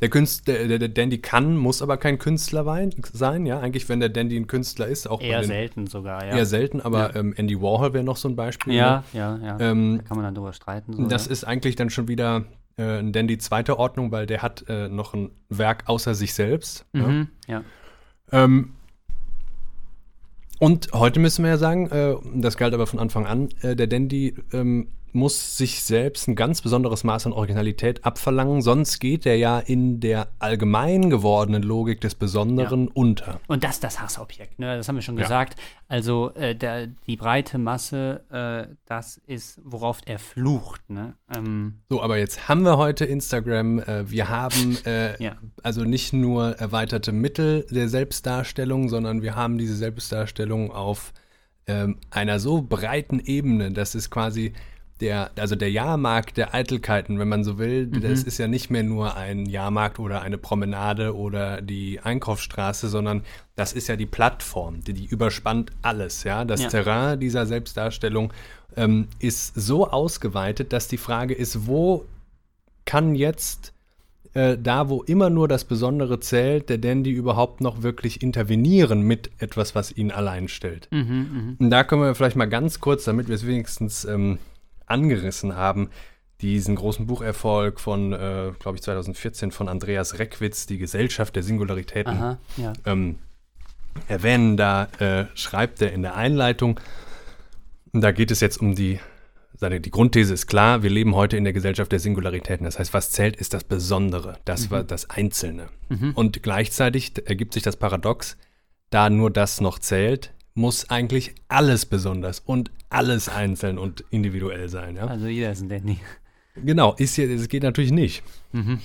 S1: Der, Künstler, der, der, Dandy kann, muss aber kein Künstler sein, ja. Eigentlich, wenn der Dandy ein Künstler ist, auch
S2: Eher
S1: den,
S2: selten sogar, ja.
S1: eher selten, aber
S2: Ja.
S1: ähm, Andy Warhol wäre noch so ein Beispiel.
S2: ja, ja, ja.
S1: Ne? Ähm,
S2: da kann man dann drüber streiten. So,
S1: das
S2: ja.
S1: ist eigentlich dann schon wieder äh, ein Dandy zweiter Ordnung, weil der hat äh, noch ein Werk außer sich selbst. ja.
S2: Mhm. ja.
S1: Ähm, und heute müssen wir ja sagen, äh, das galt aber von Anfang an, äh, der Dandy ähm, muss sich selbst ein ganz besonderes Maß an Originalität abverlangen, sonst geht er ja in der allgemein gewordenen Logik des Besonderen unter.
S2: Und das ist das Hassobjekt, ne? das haben wir schon
S1: Ja.
S2: gesagt. Also äh, der, die breite Masse, äh, das ist, worauf er flucht. Ne? Ähm,
S1: So, aber jetzt haben wir heute Instagram. Äh, wir haben äh,
S2: Ja.
S1: also nicht nur erweiterte Mittel der Selbstdarstellung, sondern wir haben diese Selbstdarstellung auf ähm, einer so breiten Ebene, dass es quasi der, also der Jahrmarkt der Eitelkeiten, wenn man so will, das ist ja nicht mehr nur ein Jahrmarkt oder eine Promenade oder die Einkaufsstraße, sondern das ist ja die Plattform, die, die überspannt alles, ja. Das
S2: Ja.
S1: Terrain dieser Selbstdarstellung ähm, ist so ausgeweitet, dass die Frage ist, wo kann jetzt äh, da, wo immer nur das Besondere zählt, der Dandy überhaupt noch wirklich intervenieren mit etwas, was ihn allein stellt.
S2: mhm, mhm.
S1: Und da können wir vielleicht mal ganz kurz, damit wir es wenigstens ähm, angerissen haben, diesen großen Bucherfolg von, äh, glaube ich, 2014 von Andreas Reckwitz, Die Gesellschaft der Singularitäten,
S2: Aha, ja.
S1: ähm, erwähnen. Da äh, schreibt er in der Einleitung, da geht es jetzt um die, seine, die Grundthese ist klar, wir leben heute in der Gesellschaft der Singularitäten. Das heißt, was zählt, ist das Besondere, das war das Einzelne. Und gleichzeitig ergibt sich das Paradox, da nur das noch zählt, muss eigentlich alles besonders und alles einzeln und individuell sein. Ja?
S2: Also jeder ist ein Dandy.
S1: Genau, ist hier, es geht natürlich nicht.
S2: Mhm.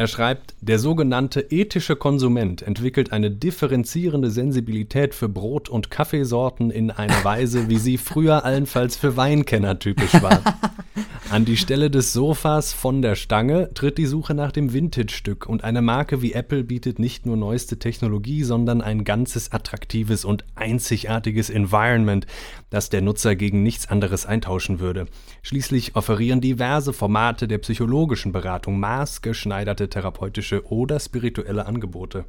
S1: Er schreibt, der sogenannte ethische Konsument entwickelt eine differenzierende Sensibilität für Brot- und Kaffeesorten in einer Weise, wie sie früher allenfalls für Weinkenner typisch war. An die Stelle des Sofas von der Stange tritt die Suche nach dem Vintage-Stück und eine Marke wie Apple bietet nicht nur neueste Technologie, sondern ein ganzes attraktives und einzigartiges Environment, das der Nutzer gegen nichts anderes eintauschen würde. Schließlich offerieren diverse Formate der psychologischen Beratung maßgeschneiderte therapeutische oder spirituelle Angebote.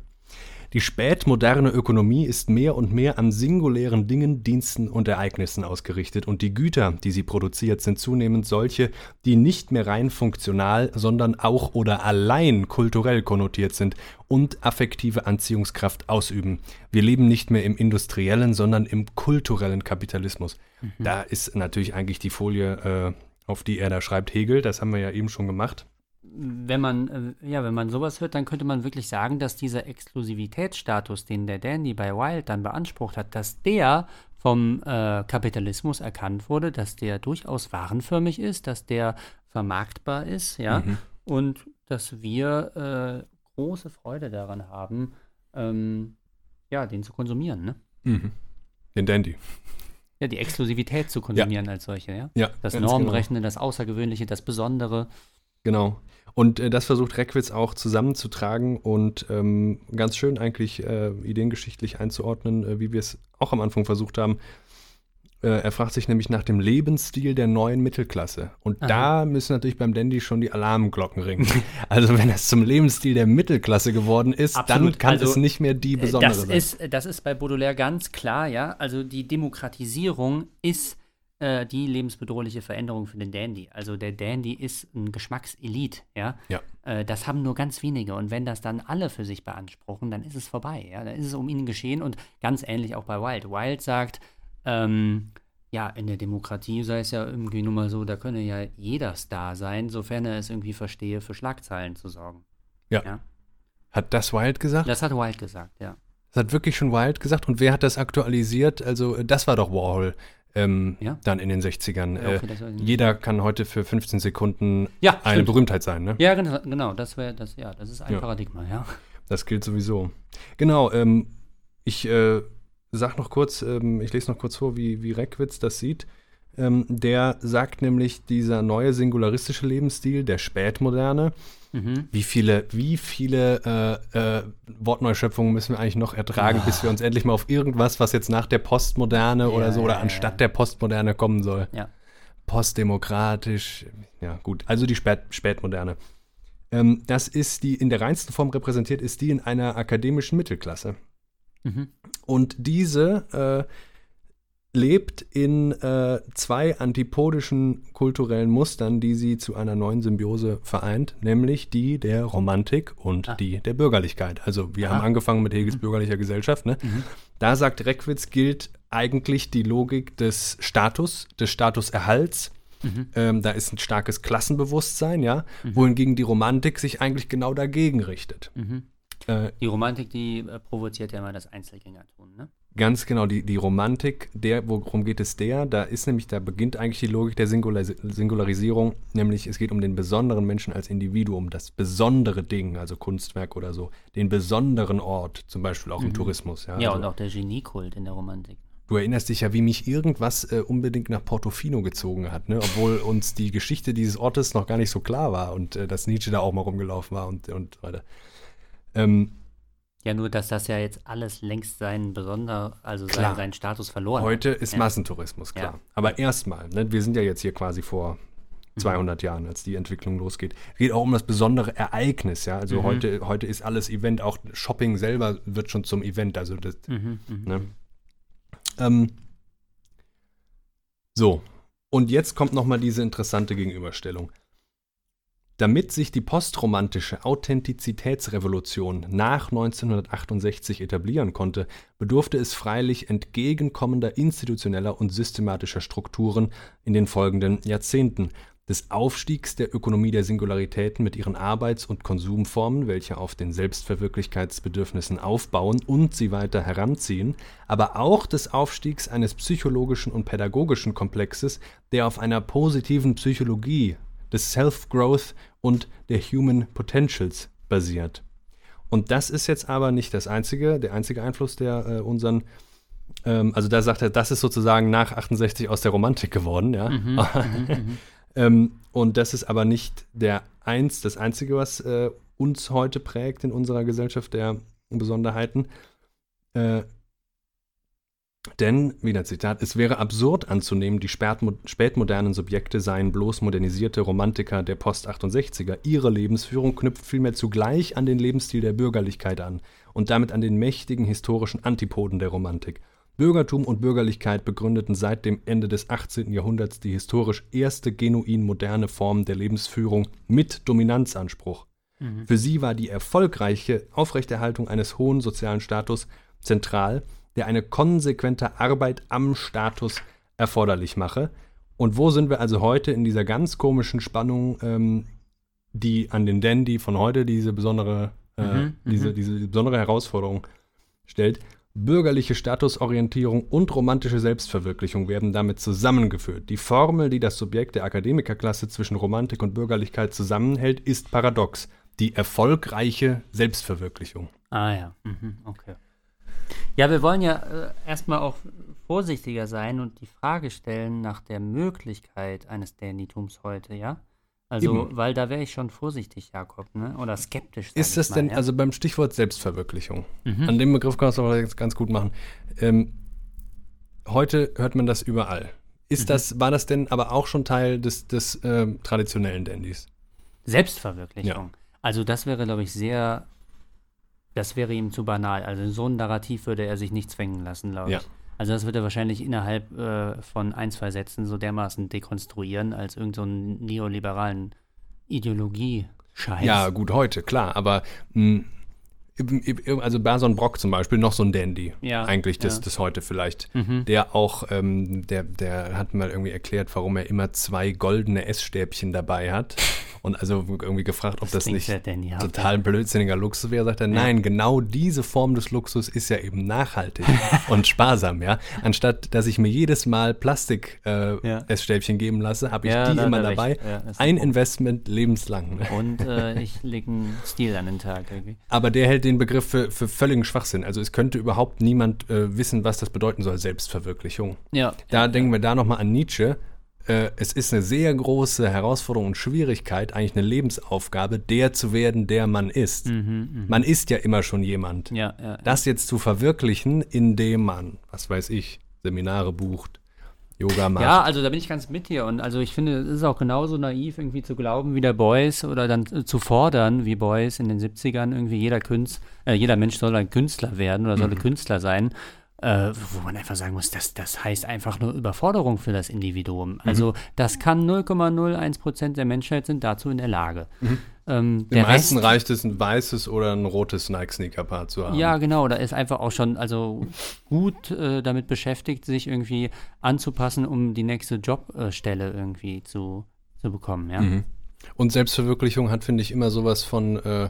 S1: Die spätmoderne Ökonomie ist mehr und mehr an singulären Dingen, Diensten und Ereignissen ausgerichtet und die Güter, die sie produziert, sind zunehmend solche, die nicht mehr rein funktional, sondern auch oder allein kulturell konnotiert sind und affektive Anziehungskraft ausüben. Wir leben nicht mehr im industriellen, sondern im kulturellen Kapitalismus. Mhm. Da ist natürlich eigentlich die Folie, äh, auf die er da schreibt, Hegel, das haben wir ja eben schon gemacht
S2: wenn man, äh, ja, wenn man sowas hört, dann könnte man wirklich sagen, dass dieser Exklusivitätsstatus, den der Dandy bei Wild dann beansprucht hat, dass der vom äh, Kapitalismus erkannt wurde, dass der durchaus warenförmig ist, dass der vermarktbar ist, ja, mhm. und dass wir äh, große Freude daran haben, ähm, ja, den zu konsumieren, ne?
S1: Mhm. Den Dandy.
S2: Ja, die Exklusivität zu konsumieren ja. als solche, ja.
S1: ja
S2: das Normbrechende, genau. das Außergewöhnliche, das Besondere.
S1: Genau. Und äh, das versucht Reckwitz auch zusammenzutragen und ähm, ganz schön eigentlich äh, ideengeschichtlich einzuordnen, äh, wie wir es auch am Anfang versucht haben. Äh, er fragt sich nämlich nach dem Lebensstil der neuen Mittelklasse. Und Aha. da müssen natürlich beim Dandy schon die Alarmglocken ringen. also wenn es zum Lebensstil der Mittelklasse geworden ist, Absolut. dann kann also, es nicht mehr die äh, besondere
S2: das
S1: sein.
S2: Ist, das ist bei Baudelaire ganz klar, ja. Also die Demokratisierung ist äh, die lebensbedrohliche Veränderung für den Dandy. Also der Dandy ist ein Geschmackselit, ja.
S1: ja.
S2: Äh, das haben nur ganz wenige. Und wenn das dann alle für sich beanspruchen, dann ist es vorbei, ja. Dann ist es um ihn geschehen und ganz ähnlich auch bei Wild. Wild sagt, ähm, ja, in der Demokratie sei es ja irgendwie nun mal so, da könne ja jeder Star sein, sofern er es irgendwie verstehe, für Schlagzeilen zu sorgen.
S1: Ja. ja? Hat das Wild gesagt?
S2: Das hat Wild gesagt, ja.
S1: Das hat wirklich schon Wild gesagt. Und wer hat das aktualisiert? Also, das war doch Warhol ähm, ja? dann in den 60ern. Ja, okay, äh, jeder kann heute für 15 Sekunden ja, eine stimmt. Berühmtheit sein, ne?
S2: Ja, genau, genau das wäre das, ja, das ist ein Paradigma, ja.
S1: Das gilt sowieso. Genau, ähm, ich äh, sag noch kurz, ähm, ich lese noch kurz vor, wie, wie Reckwitz das sieht. Ähm, der sagt nämlich, dieser neue singularistische Lebensstil, der Spätmoderne, Mhm. Wie viele, wie viele äh, äh, Wortneuschöpfungen müssen wir eigentlich noch ertragen, ah. bis wir uns endlich mal auf irgendwas, was jetzt nach der Postmoderne ja, oder so oder ja, anstatt ja. der Postmoderne kommen soll. Postdemokratisch, ja gut, also die Spät Spätmoderne. Ähm, das ist die, in der reinsten Form repräsentiert, ist die in einer akademischen Mittelklasse. Mhm. Und diese äh, lebt in äh, zwei antipodischen kulturellen Mustern, die sie zu einer neuen Symbiose vereint, nämlich die der Romantik und ah. die der Bürgerlichkeit. Also wir ah. haben angefangen mit Hegels mhm. bürgerlicher Gesellschaft. Ne? Mhm. Da sagt Reckwitz, gilt eigentlich die Logik des Status, des Statuserhalts. Mhm. Ähm, da ist ein starkes Klassenbewusstsein, ja, mhm. wohingegen die Romantik sich eigentlich genau dagegen richtet.
S2: Mhm. Äh, die Romantik, die äh, provoziert ja immer das Einzelgängertum, ne?
S1: Ganz genau, die, die Romantik, der, worum geht es der? Da ist nämlich, da beginnt eigentlich die Logik der Singularis Singularisierung, nämlich es geht um den besonderen Menschen als Individuum, das besondere Ding, also Kunstwerk oder so, den besonderen Ort, zum Beispiel auch mhm. im Tourismus.
S2: Ja, ja also, und auch der Geniekult in der Romantik.
S1: Du erinnerst dich ja, wie mich irgendwas äh, unbedingt nach Portofino gezogen hat, ne? obwohl uns die Geschichte dieses Ortes noch gar nicht so klar war und äh, dass Nietzsche da auch mal rumgelaufen war und, und weiter. Ähm,
S2: ja, nur, dass das ja jetzt alles längst seinen besonder, also seinen, seinen, Status verloren
S1: Heute ist ja. Massentourismus, klar. Ja. Aber erstmal, ne, wir sind ja jetzt hier quasi vor 200 mhm. Jahren, als die Entwicklung losgeht. Es geht auch um das besondere Ereignis, ja. Also mhm. heute, heute ist alles Event, auch Shopping selber wird schon zum Event. Also das, mhm, mhm. ne? ähm, so. Und jetzt kommt noch mal diese interessante Gegenüberstellung. Damit sich die postromantische Authentizitätsrevolution nach 1968 etablieren konnte, bedurfte es freilich entgegenkommender institutioneller und systematischer Strukturen in den folgenden Jahrzehnten, des Aufstiegs der Ökonomie der Singularitäten mit ihren Arbeits- und Konsumformen, welche auf den Selbstverwirklichkeitsbedürfnissen aufbauen und sie weiter heranziehen, aber auch des Aufstiegs eines psychologischen und pädagogischen Komplexes, der auf einer positiven Psychologie des Self-Growth und der Human Potentials basiert. Und das ist jetzt aber nicht das einzige, der einzige Einfluss, der äh, unseren, ähm, also da sagt er, das ist sozusagen nach 68 aus der Romantik geworden, ja. Mhm, mhm, mhm. Ähm, und das ist aber nicht der eins, das Einzige, was äh, uns heute prägt in unserer Gesellschaft der Besonderheiten. Äh, denn, wieder Zitat, es wäre absurd anzunehmen, die spätmodernen Subjekte seien bloß modernisierte Romantiker der Post-68er. Ihre Lebensführung knüpft vielmehr zugleich an den Lebensstil der Bürgerlichkeit an und damit an den mächtigen historischen Antipoden der Romantik. Bürgertum und Bürgerlichkeit begründeten seit dem Ende des 18. Jahrhunderts die historisch erste genuin moderne Form der Lebensführung mit Dominanzanspruch. Mhm. Für sie war die erfolgreiche Aufrechterhaltung eines hohen sozialen Status zentral der eine konsequente Arbeit am Status erforderlich mache. Und wo sind wir also heute in dieser ganz komischen Spannung, ähm, die an den Dandy von heute diese besondere, äh, mhm, diese, mhm. diese besondere Herausforderung stellt? Bürgerliche Statusorientierung und romantische Selbstverwirklichung werden damit zusammengeführt. Die Formel, die das Subjekt der Akademikerklasse zwischen Romantik und Bürgerlichkeit zusammenhält, ist paradox. Die erfolgreiche Selbstverwirklichung.
S2: Ah ja, mhm, okay. Ja, wir wollen ja äh, erstmal auch vorsichtiger sein und die Frage stellen nach der Möglichkeit eines Dandytums heute, ja? Also, Eben. weil da wäre ich schon vorsichtig, Jakob, ne? Oder skeptisch.
S1: Ist das mal, denn, ja? also beim Stichwort Selbstverwirklichung, mhm. an dem Begriff kannst du aber jetzt ganz gut machen. Ähm, heute hört man das überall. Ist mhm. das, war das denn aber auch schon Teil des, des ähm, traditionellen Dandys?
S2: Selbstverwirklichung. Ja. Also das wäre, glaube ich, sehr das wäre ihm zu banal. Also in so ein Narrativ würde er sich nicht zwängen lassen, glaube ich. Ja. Also das würde er wahrscheinlich innerhalb äh, von ein, zwei Sätzen so dermaßen dekonstruieren, als irgendeinen so neoliberalen Ideologie-Scheiß.
S1: Ja, gut, heute, klar, aber mh, also Berson Brock zum Beispiel, noch so ein Dandy. Ja, eigentlich das, ja. das heute vielleicht. Mhm. Der auch, ähm, der, der hat mal irgendwie erklärt, warum er immer zwei goldene Essstäbchen dabei hat. Und also irgendwie gefragt, ob das, das nicht total ein blödsinniger Luxus wäre, sagt er, nein, genau diese Form des Luxus ist ja eben nachhaltig und sparsam, ja. Anstatt, dass ich mir jedes Mal Plastik-Essstäbchen äh, geben lasse, habe ich die immer dabei. ein Investment lebenslang.
S2: Und äh, ich lege einen Stil an den Tag. Irgendwie.
S1: Aber der hält den Begriff für, für völligen Schwachsinn. Also es könnte überhaupt niemand äh, wissen, was das bedeuten soll, Selbstverwirklichung. Ja. Da ja, denken wir da nochmal an Nietzsche. Äh, es ist eine sehr große Herausforderung und Schwierigkeit, eigentlich eine Lebensaufgabe, der zu werden, der man ist. Mhm, mh. Man ist ja immer schon jemand. Ja, ja, das jetzt zu verwirklichen, indem man, was weiß ich, Seminare bucht, Yoga macht.
S2: Ja, also da bin ich ganz mit dir. Und also ich finde, es ist auch genauso naiv, irgendwie zu glauben wie der Boys oder dann äh, zu fordern wie Boys in den 70ern, irgendwie jeder Künstler, äh, jeder Mensch soll ein Künstler werden oder soll mhm. Künstler sein. Äh, wo man einfach sagen muss, das, das heißt einfach nur Überforderung für das Individuum. Mhm. Also das kann 0,01 Prozent der Menschheit sind dazu in der Lage. Mhm.
S1: Ähm, Den meisten Rest, reicht es, ein weißes oder ein rotes Nike-Sneaker-Paar zu haben.
S2: Ja, genau. Da ist einfach auch schon also gut äh, damit beschäftigt, sich irgendwie anzupassen, um die nächste Jobstelle irgendwie zu, zu bekommen. Ja? Mhm.
S1: Und Selbstverwirklichung hat, finde ich, immer sowas von, äh,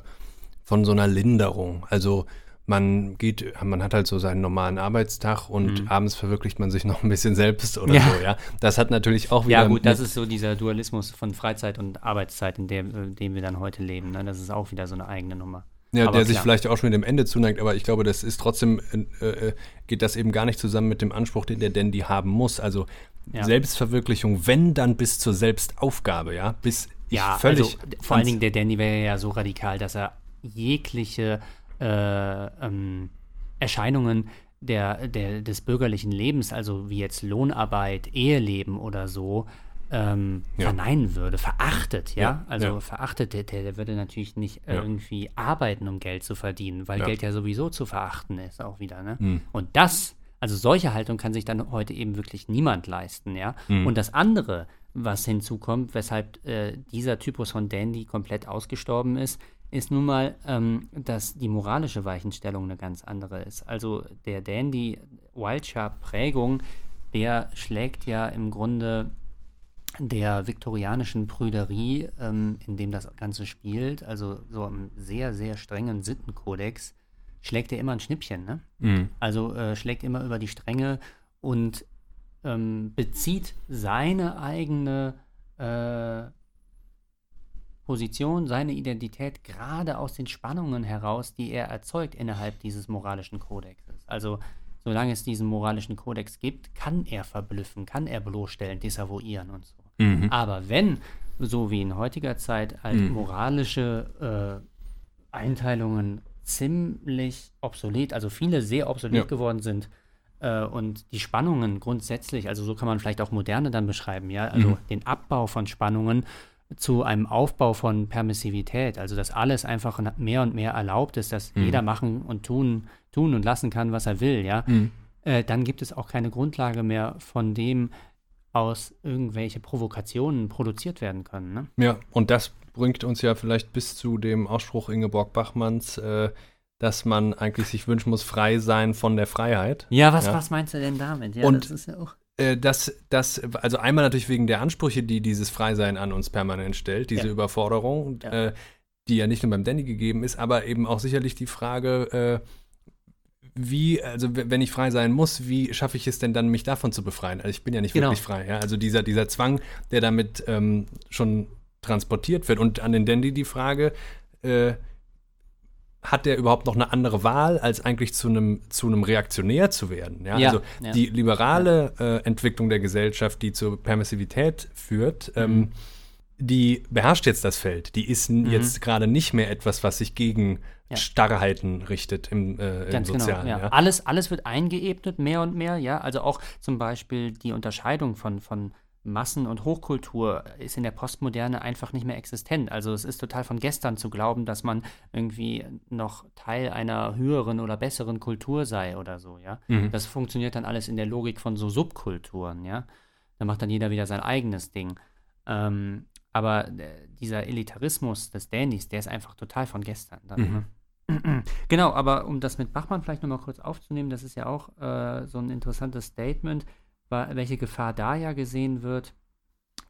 S1: von so einer Linderung. Also man geht, man hat halt so seinen normalen Arbeitstag und mhm. abends verwirklicht man sich noch ein bisschen selbst oder ja. so, ja. Das hat natürlich auch wieder.
S2: Ja, gut, das ist so dieser Dualismus von Freizeit und Arbeitszeit, in dem, in dem wir dann heute leben. Ne? Das ist auch wieder so eine eigene Nummer.
S1: Ja, aber der klar. sich vielleicht auch schon mit dem Ende zuneigt, aber ich glaube, das ist trotzdem, äh, äh, geht das eben gar nicht zusammen mit dem Anspruch, den der Dandy haben muss. Also ja. Selbstverwirklichung, wenn dann bis zur Selbstaufgabe, ja, bis
S2: ja, völlig. Also, vor allen Dingen der Dandy wäre ja so radikal, dass er jegliche äh, ähm, Erscheinungen der, der, des bürgerlichen Lebens, also wie jetzt Lohnarbeit, Eheleben oder so, ähm, ja. verneinen würde, verachtet, ja. ja also ja. verachtet, der, der würde natürlich nicht irgendwie arbeiten, um Geld zu verdienen, weil Geld ja sowieso zu verachten ist, auch wieder, ne? Mhm. Und das, also solche Haltung kann sich dann heute eben wirklich niemand leisten, ja. Mhm. Und das andere, was hinzukommt, weshalb äh, dieser Typus von Dandy komplett ausgestorben ist, ist nun mal, ähm, dass die moralische Weichenstellung eine ganz andere ist. Also der Dandy Wiltshire Prägung, der schlägt ja im Grunde der viktorianischen Prüderie, ähm, in dem das Ganze spielt, also so einem sehr, sehr strengen Sittenkodex, schlägt er immer ein Schnippchen. Ne? Mhm. Also äh, schlägt immer über die Stränge und ähm, bezieht seine eigene äh, Position, seine Identität gerade aus den Spannungen heraus, die er erzeugt innerhalb dieses moralischen Kodexes. Also solange es diesen moralischen Kodex gibt, kann er verblüffen, kann er bloßstellen, desavouieren und so. Mhm. Aber wenn, so wie in heutiger Zeit, halt mhm. moralische äh, Einteilungen ziemlich obsolet, also viele sehr obsolet ja. geworden sind, äh, und die Spannungen grundsätzlich, also so kann man vielleicht auch Moderne dann beschreiben, ja, also mhm. den Abbau von Spannungen zu einem Aufbau von Permissivität, also dass alles einfach mehr und mehr erlaubt ist, dass mhm. jeder machen und tun, tun und lassen kann, was er will, ja, mhm. äh, dann gibt es auch keine Grundlage mehr, von dem aus irgendwelche Provokationen produziert werden können. Ne?
S1: Ja, und das bringt uns ja vielleicht bis zu dem Ausspruch Ingeborg Bachmanns, äh, dass man eigentlich sich wünschen muss, frei sein von der Freiheit.
S2: Ja, was, ja. was meinst du denn damit? Ja,
S1: und das ist ja auch äh, das, das, also einmal natürlich wegen der Ansprüche, die dieses Freisein an uns permanent stellt, diese ja. Überforderung, ja. Äh, die ja nicht nur beim Danny gegeben ist, aber eben auch sicherlich die Frage, äh, wie, also wenn ich frei sein muss, wie schaffe ich es denn dann, mich davon zu befreien? Also ich bin ja nicht genau. wirklich frei. Ja? Also dieser, dieser Zwang, der damit ähm, schon transportiert wird. Und an den Dandy die Frage, äh, hat der überhaupt noch eine andere Wahl, als eigentlich zu einem, zu einem Reaktionär zu werden? Ja? ja also ja. die liberale äh, Entwicklung der Gesellschaft, die zur Permissivität führt, mhm. ähm, die beherrscht jetzt das Feld. Die ist mhm. jetzt gerade nicht mehr etwas, was sich gegen ja. Starrheiten richtet im, äh, im
S2: Ganz genau, Sozialen. Genau, ja. Alles, alles wird eingeebnet, mehr und mehr, ja. Also auch zum Beispiel die Unterscheidung von, von Massen- und Hochkultur ist in der Postmoderne einfach nicht mehr existent. Also es ist total von gestern zu glauben, dass man irgendwie noch Teil einer höheren oder besseren Kultur sei oder so, ja. Mhm. Das funktioniert dann alles in der Logik von so Subkulturen, ja. Da macht dann jeder wieder sein eigenes Ding. Ähm, aber dieser Elitarismus des Dandys, der ist einfach total von gestern. Dann, mhm. Ne? Genau, aber um das mit Bachmann vielleicht nochmal kurz aufzunehmen, das ist ja auch äh, so ein interessantes Statement welche Gefahr da ja gesehen wird,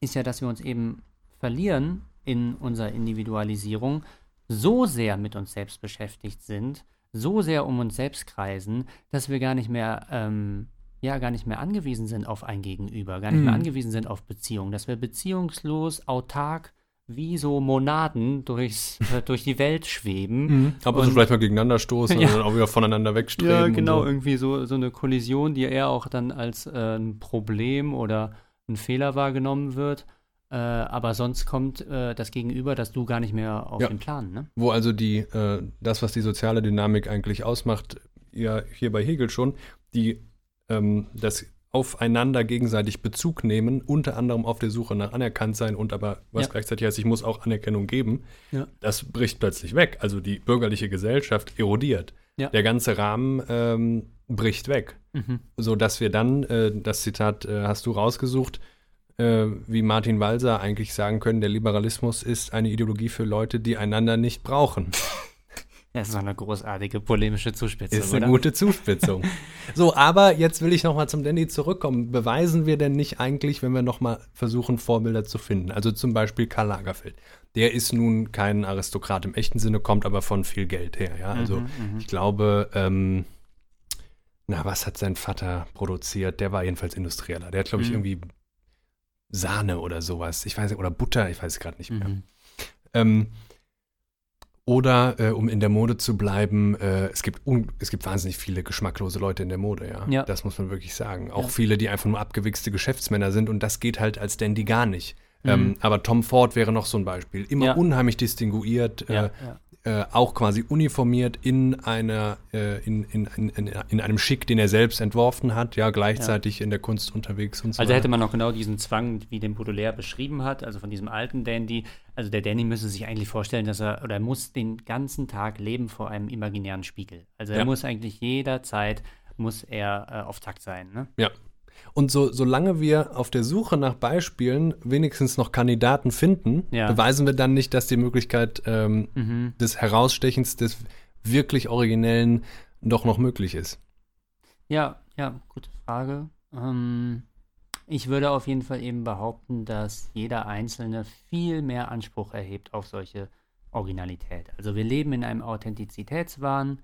S2: ist ja, dass wir uns eben verlieren in unserer Individualisierung, so sehr mit uns selbst beschäftigt sind, so sehr um uns selbst kreisen, dass wir gar nicht mehr, ähm, ja, gar nicht mehr angewiesen sind auf ein Gegenüber, gar nicht mhm. mehr angewiesen sind auf Beziehungen, dass wir beziehungslos, autark wie so Monaden durchs, äh, durch die Welt schweben.
S1: Mhm. Aber so vielleicht mal gegeneinander stoßen ja. und dann auch wieder voneinander wegstreben. Ja,
S2: genau, so. irgendwie so, so eine Kollision, die eher auch dann als äh, ein Problem oder ein Fehler wahrgenommen wird. Äh, aber sonst kommt äh, das Gegenüber, dass du gar nicht mehr auf ja. den Plan. Ne?
S1: Wo also die, äh, das, was die soziale Dynamik eigentlich ausmacht, ja hier bei Hegel schon, die ähm, das aufeinander gegenseitig Bezug nehmen, unter anderem auf der Suche nach Anerkanntsein und aber was ja. gleichzeitig heißt, ich muss auch Anerkennung geben, ja. das bricht plötzlich weg. Also die bürgerliche Gesellschaft erodiert. Ja. Der ganze Rahmen ähm, bricht weg. Mhm. Sodass wir dann, äh, das Zitat äh, hast du rausgesucht, äh, wie Martin Walser eigentlich sagen können, der Liberalismus ist eine Ideologie für Leute, die einander nicht brauchen.
S2: Das ist doch eine großartige polemische Zuspitzung.
S1: Ist eine oder? gute Zuspitzung. so, aber jetzt will ich nochmal zum Danny zurückkommen. Beweisen wir denn nicht eigentlich, wenn wir nochmal versuchen, Vorbilder zu finden? Also zum Beispiel Karl Lagerfeld. Der ist nun kein Aristokrat im echten Sinne, kommt aber von viel Geld her. Ja? Also mhm, mhm. ich glaube, ähm, na, was hat sein Vater produziert? Der war jedenfalls Industrieller. Der hat, glaube ich, mhm. irgendwie Sahne oder sowas. Ich weiß nicht, oder Butter, ich weiß es gerade nicht mehr. Mhm. Ähm, oder, äh, um in der Mode zu bleiben, äh, es, gibt es gibt wahnsinnig viele geschmacklose Leute in der Mode, ja. ja. Das muss man wirklich sagen. Auch ja. viele, die einfach nur abgewichste Geschäftsmänner sind und das geht halt als Dandy gar nicht. Mhm. Ähm, aber Tom Ford wäre noch so ein Beispiel. Immer ja. unheimlich distinguiert, äh, äh, auch quasi uniformiert in einer, äh, in, in, in, in, einem Schick, den er selbst entworfen hat, ja, gleichzeitig ja. in der Kunst unterwegs und
S2: so Also hätte man noch genau diesen Zwang, wie den Baudelaire beschrieben hat, also von diesem alten Dandy. Also der Dandy müsse sich eigentlich vorstellen, dass er, oder er muss den ganzen Tag leben vor einem imaginären Spiegel. Also er ja. muss eigentlich jederzeit, muss er äh, auf Takt sein, ne?
S1: Ja, und so, solange wir auf der Suche nach Beispielen wenigstens noch Kandidaten finden, ja. beweisen wir dann nicht, dass die Möglichkeit ähm, mhm. des Herausstechens, des wirklich Originellen doch noch möglich ist.
S2: Ja, ja, gute Frage. Ähm, ich würde auf jeden Fall eben behaupten, dass jeder Einzelne viel mehr Anspruch erhebt auf solche Originalität. Also wir leben in einem Authentizitätswahn.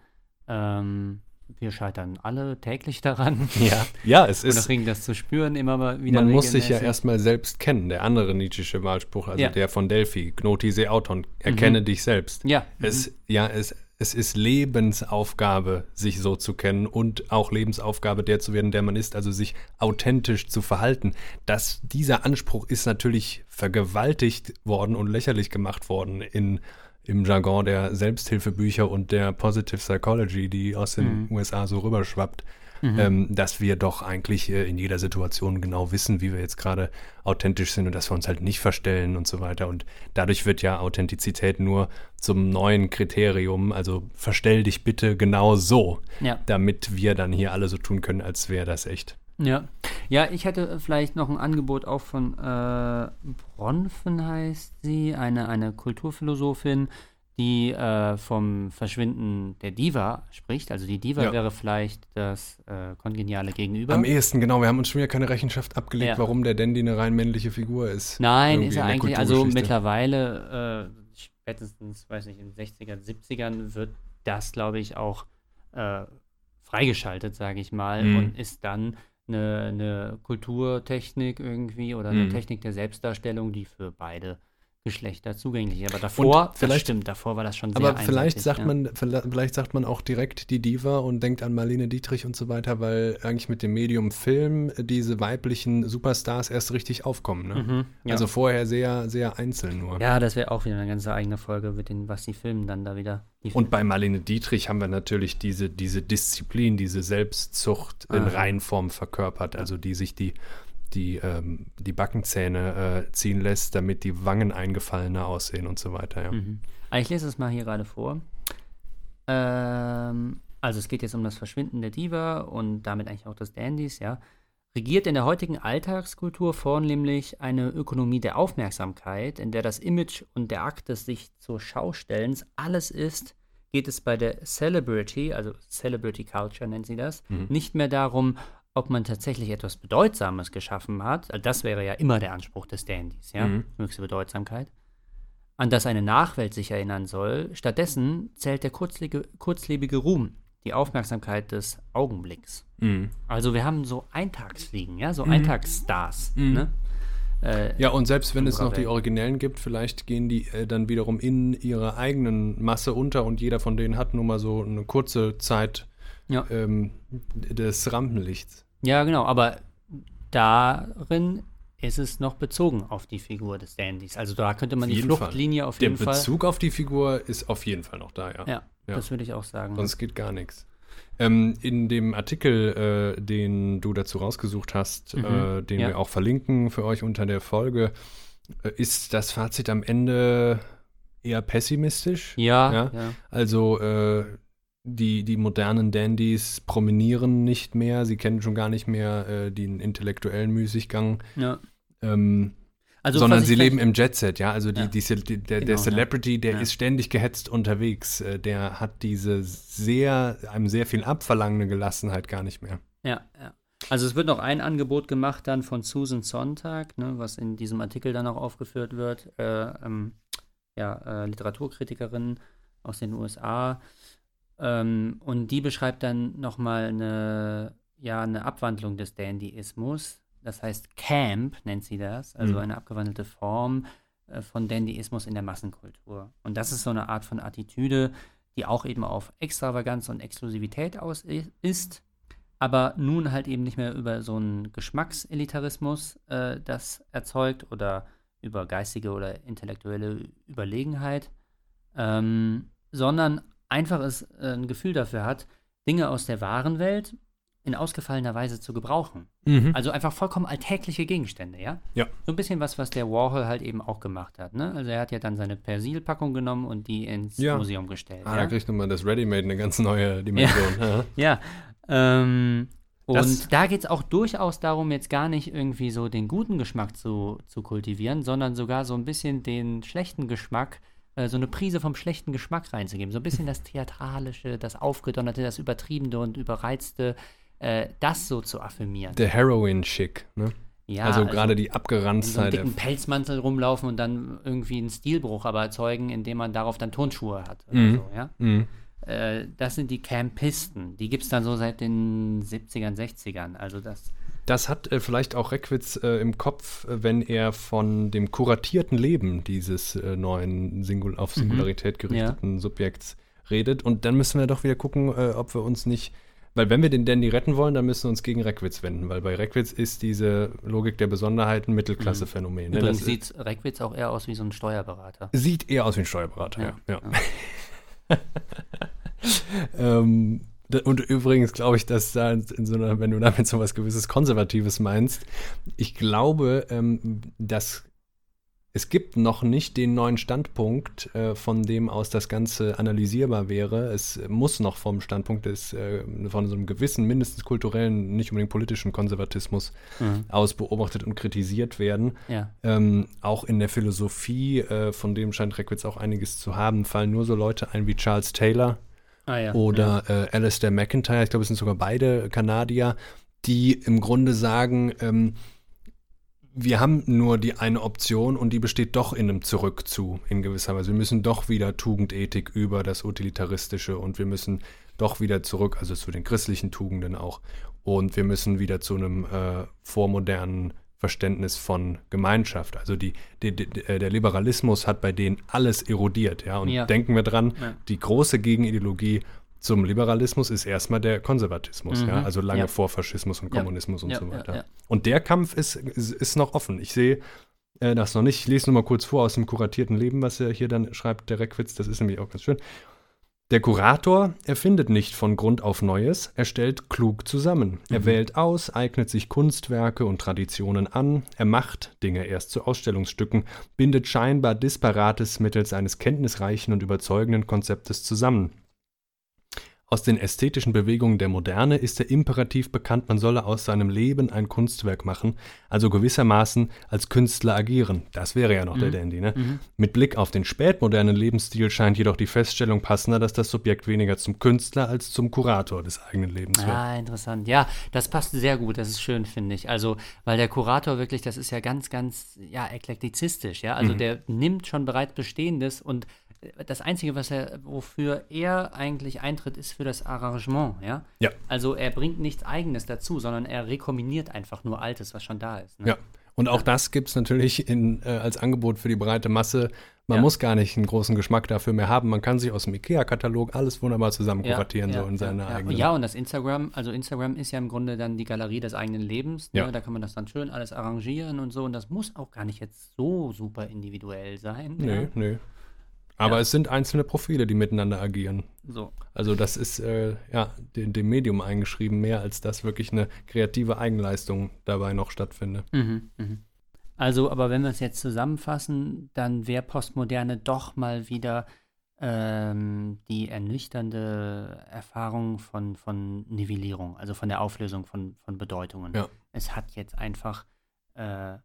S2: Ähm, wir scheitern alle täglich daran.
S1: Ja, ja es ist.
S2: Und das zu spüren, immer mal wieder.
S1: Man muss sich ja erstmal selbst kennen. Der andere Nietzsche'sche Wahlspruch, also ja. der von Delphi, Gnoti se auton, erkenne mhm. dich selbst.
S2: Ja.
S1: Es, mhm. ja, es, es ist Lebensaufgabe, sich so zu kennen und auch Lebensaufgabe, der zu werden, der man ist, also sich authentisch zu verhalten. Das, dieser Anspruch ist natürlich vergewaltigt worden und lächerlich gemacht worden in, im Jargon der Selbsthilfebücher und der Positive Psychology, die aus den mhm. USA so rüberschwappt mhm. ähm, dass wir doch eigentlich äh, in jeder Situation genau wissen, wie wir jetzt gerade authentisch sind und dass wir uns halt nicht verstellen und so weiter. Und dadurch wird ja Authentizität nur zum neuen Kriterium. Also verstell dich bitte genau so, ja. damit wir dann hier alle so tun können, als wäre das echt.
S2: Ja. Ja, ich hätte vielleicht noch ein Angebot auch von äh, Bronfen heißt sie, eine, eine Kulturphilosophin, die äh, vom Verschwinden der Diva spricht. Also die Diva ja. wäre vielleicht das äh, kongeniale Gegenüber.
S1: Am ehesten, genau. Wir haben uns schon wieder keine Rechenschaft abgelegt, ja. warum der Dandy eine rein männliche Figur ist.
S2: Nein, ist er eigentlich. Also mittlerweile, äh, spätestens, weiß nicht, in den 60ern, 70ern wird das, glaube ich, auch äh, freigeschaltet, sage ich mal, mhm. und ist dann eine, eine Kulturtechnik irgendwie oder eine mhm. Technik der Selbstdarstellung, die für beide Geschlechter zugänglich. Aber davor,
S1: und vielleicht,
S2: stimmt, davor war das schon
S1: sehr Aber vielleicht sagt ja. man, vielleicht sagt man auch direkt die Diva und denkt an Marlene Dietrich und so weiter, weil eigentlich mit dem Medium Film diese weiblichen Superstars erst richtig aufkommen. Ne? Mhm, ja. Also vorher sehr, sehr einzeln nur.
S2: Ja, das wäre auch wieder eine ganze eigene Folge mit den, was die filmen dann da wieder.
S1: Und bei Marlene Dietrich haben wir natürlich diese, diese Disziplin, diese Selbstzucht in Reinform verkörpert, also die sich die die, ähm, die Backenzähne äh, ziehen lässt, damit die Wangen eingefallener aussehen und so weiter. Ja. Mhm.
S2: Ich lese es mal hier gerade vor. Ähm, also es geht jetzt um das Verschwinden der Diva und damit eigentlich auch des Dandys, ja. Regiert in der heutigen Alltagskultur vornehmlich eine Ökonomie der Aufmerksamkeit, in der das Image und der Akt des sich zur Schaustellens alles ist, geht es bei der Celebrity, also Celebrity Culture nennt sie das, mhm. nicht mehr darum, ob man tatsächlich etwas Bedeutsames geschaffen hat, also das wäre ja immer der Anspruch des Dandys, ja, mhm. höchste Bedeutsamkeit, an das eine Nachwelt sich erinnern soll. Stattdessen zählt der kurzlebige, kurzlebige Ruhm, die Aufmerksamkeit des Augenblicks. Mhm. Also wir haben so Eintagsfliegen, ja, so mhm. Eintagsstars. Mhm. Ne?
S1: Äh, ja, und selbst wenn es noch die Originellen gibt, vielleicht gehen die äh, dann wiederum in ihrer eigenen Masse unter und jeder von denen hat nun mal so eine kurze Zeit ja. ähm, des Rampenlichts.
S2: Ja, genau, aber darin ist es noch bezogen auf die Figur des Dandys. Also da könnte man auf die Fluchtlinie Fall. auf jeden
S1: Fall. Der Bezug auf die Figur ist auf jeden Fall noch da, ja.
S2: Ja, ja. das würde ich auch sagen.
S1: Sonst geht gar nichts. Ähm, in dem Artikel, äh, den du dazu rausgesucht hast, mhm. äh, den ja. wir auch verlinken für euch unter der Folge, äh, ist das Fazit am Ende eher pessimistisch.
S2: Ja. ja? ja.
S1: Also äh, die, die modernen Dandys promenieren nicht mehr, sie kennen schon gar nicht mehr äh, den intellektuellen Müßiggang. Ja. Ähm, also, sondern sie leben im Jetset, ja. Also die, ja. Die, die, der, genau, der, Celebrity, der ja. ist ständig gehetzt unterwegs. Äh, der hat diese sehr, einem sehr viel abverlangende Gelassenheit gar nicht mehr.
S2: Ja, ja. Also es wird noch ein Angebot gemacht dann von Susan Sonntag, ne, was in diesem Artikel dann auch aufgeführt wird. Äh, ähm, ja, äh, Literaturkritikerin aus den USA. Ähm, und die beschreibt dann nochmal eine, ja, eine Abwandlung des Dandyismus. Das heißt Camp nennt sie das, also mhm. eine abgewandelte Form äh, von Dandyismus in der Massenkultur. Und das ist so eine Art von Attitüde, die auch eben auf Extravaganz und Exklusivität aus ist, aber nun halt eben nicht mehr über so einen Geschmackselitarismus äh, das erzeugt oder über geistige oder intellektuelle Überlegenheit, ähm, sondern einfach es, äh, ein Gefühl dafür hat, Dinge aus der wahren Welt in ausgefallener Weise zu gebrauchen. Mhm. Also einfach vollkommen alltägliche Gegenstände, ja?
S1: Ja.
S2: So ein bisschen was, was der Warhol halt eben auch gemacht hat, ne? Also er hat ja dann seine Persilpackung genommen und die ins ja. Museum gestellt.
S1: Ah, ja? da kriegt man das Ready-Made eine ganz neue Dimension.
S2: Ja, ja. Ähm, und das da geht es auch durchaus darum, jetzt gar nicht irgendwie so den guten Geschmack zu, zu kultivieren, sondern sogar so ein bisschen den schlechten Geschmack äh, so eine Prise vom schlechten Geschmack reinzugeben. So ein bisschen das Theatralische, das Aufgedonnerte, das Übertriebene und Überreizte, äh, das so zu affirmieren.
S1: Der Heroin-Schick, ne? Ja, also, also gerade die Abgeranztheit.
S2: So einem dicken Pelzmantel rumlaufen und dann irgendwie einen Stilbruch aber erzeugen, indem man darauf dann Turnschuhe hat. Oder mhm. so, ja? Mhm. Äh, das sind die Campisten. Die gibt es dann so seit den 70ern, 60ern. Also das
S1: das hat äh, vielleicht auch Reckwitz äh, im Kopf, äh, wenn er von dem kuratierten Leben dieses äh, neuen Singul auf mhm. Singularität gerichteten ja. Subjekts redet. Und dann müssen wir doch wieder gucken, äh, ob wir uns nicht weil wenn wir den Dandy retten wollen, dann müssen wir uns gegen Reckwitz wenden, weil bei Reckwitz ist diese Logik der Besonderheiten Mittelklasse-Phänomen.
S2: Ne? Übrigens sieht Reckwitz auch eher aus wie so ein Steuerberater.
S1: Sieht eher aus wie ein Steuerberater, ja. ja. ja. ähm, und übrigens glaube ich, dass da in so einer, wenn du damit so was gewisses Konservatives meinst, ich glaube, ähm, dass es gibt noch nicht den neuen Standpunkt, äh, von dem aus das Ganze analysierbar wäre. Es muss noch vom Standpunkt des, äh, von so einem gewissen, mindestens kulturellen, nicht unbedingt politischen Konservatismus mhm. aus beobachtet und kritisiert werden. Ja. Ähm, auch in der Philosophie, äh, von dem scheint Reckwitz auch einiges zu haben, fallen nur so Leute ein wie Charles Taylor ah, ja. oder ja. Äh, Alistair McIntyre. Ich glaube, es sind sogar beide Kanadier, die im Grunde sagen, ähm, wir haben nur die eine Option und die besteht doch in einem Zurück zu, in gewisser Weise. Wir müssen doch wieder Tugendethik über das Utilitaristische und wir müssen doch wieder zurück, also zu den christlichen Tugenden auch. Und wir müssen wieder zu einem äh, vormodernen Verständnis von Gemeinschaft. Also die, die, die, äh, der Liberalismus hat bei denen alles erodiert, ja. Und ja. denken wir dran, ja. die große Gegenideologie zum Liberalismus ist erstmal der Konservatismus, mhm. ja, also lange ja. vor Faschismus und Kommunismus und so weiter. Und der Kampf ist, ist, ist noch offen. Ich sehe äh, das noch nicht. Ich lese nur mal kurz vor aus dem kuratierten Leben, was er hier dann schreibt, der Reckwitz. Das ist nämlich auch ganz schön. Der Kurator erfindet nicht von Grund auf Neues, er stellt klug zusammen. Er mhm. wählt aus, eignet sich Kunstwerke und Traditionen an, er macht Dinge erst zu Ausstellungsstücken, bindet scheinbar Disparates mittels eines kenntnisreichen und überzeugenden Konzeptes zusammen. Aus den ästhetischen Bewegungen der Moderne ist der Imperativ bekannt, man solle aus seinem Leben ein Kunstwerk machen, also gewissermaßen als Künstler agieren. Das wäre ja noch mhm. der Dandy, ne? Mhm. Mit Blick auf den spätmodernen Lebensstil scheint jedoch die Feststellung passender, dass das Subjekt weniger zum Künstler als zum Kurator des eigenen Lebens wird.
S2: Ah, interessant. Ja, das passt sehr gut, das ist schön, finde ich. Also, weil der Kurator wirklich, das ist ja ganz, ganz, ja, eklektizistisch, ja. Also, mhm. der nimmt schon bereits Bestehendes und das Einzige, was er, wofür er eigentlich eintritt, ist für das Arrangement, ja?
S1: Ja.
S2: Also er bringt nichts Eigenes dazu, sondern er rekombiniert einfach nur Altes, was schon da ist.
S1: Ne? Ja. Und auch das gibt es natürlich in, äh, als Angebot für die breite Masse. Man ja. muss gar nicht einen großen Geschmack dafür mehr haben. Man kann sich aus dem IKEA-Katalog alles wunderbar zusammen kuratieren, ja, ja, so in seiner
S2: ja.
S1: eigenen.
S2: Ja, und das Instagram, also Instagram ist ja im Grunde dann die Galerie des eigenen Lebens. Ne? Da kann man das dann schön alles arrangieren und so. Und das muss auch gar nicht jetzt so super individuell sein.
S1: Nee, nee. Aber ja. es sind einzelne Profile, die miteinander agieren.
S2: So.
S1: Also das ist äh, ja dem, dem, Medium eingeschrieben, mehr als dass wirklich eine kreative Eigenleistung dabei noch stattfindet.
S2: Mhm, mh. Also, aber wenn wir es jetzt zusammenfassen, dann wäre Postmoderne doch mal wieder ähm, die ernüchternde Erfahrung von, von Nivellierung, also von der Auflösung von, von Bedeutungen.
S1: Ja.
S2: Es hat jetzt einfach äh,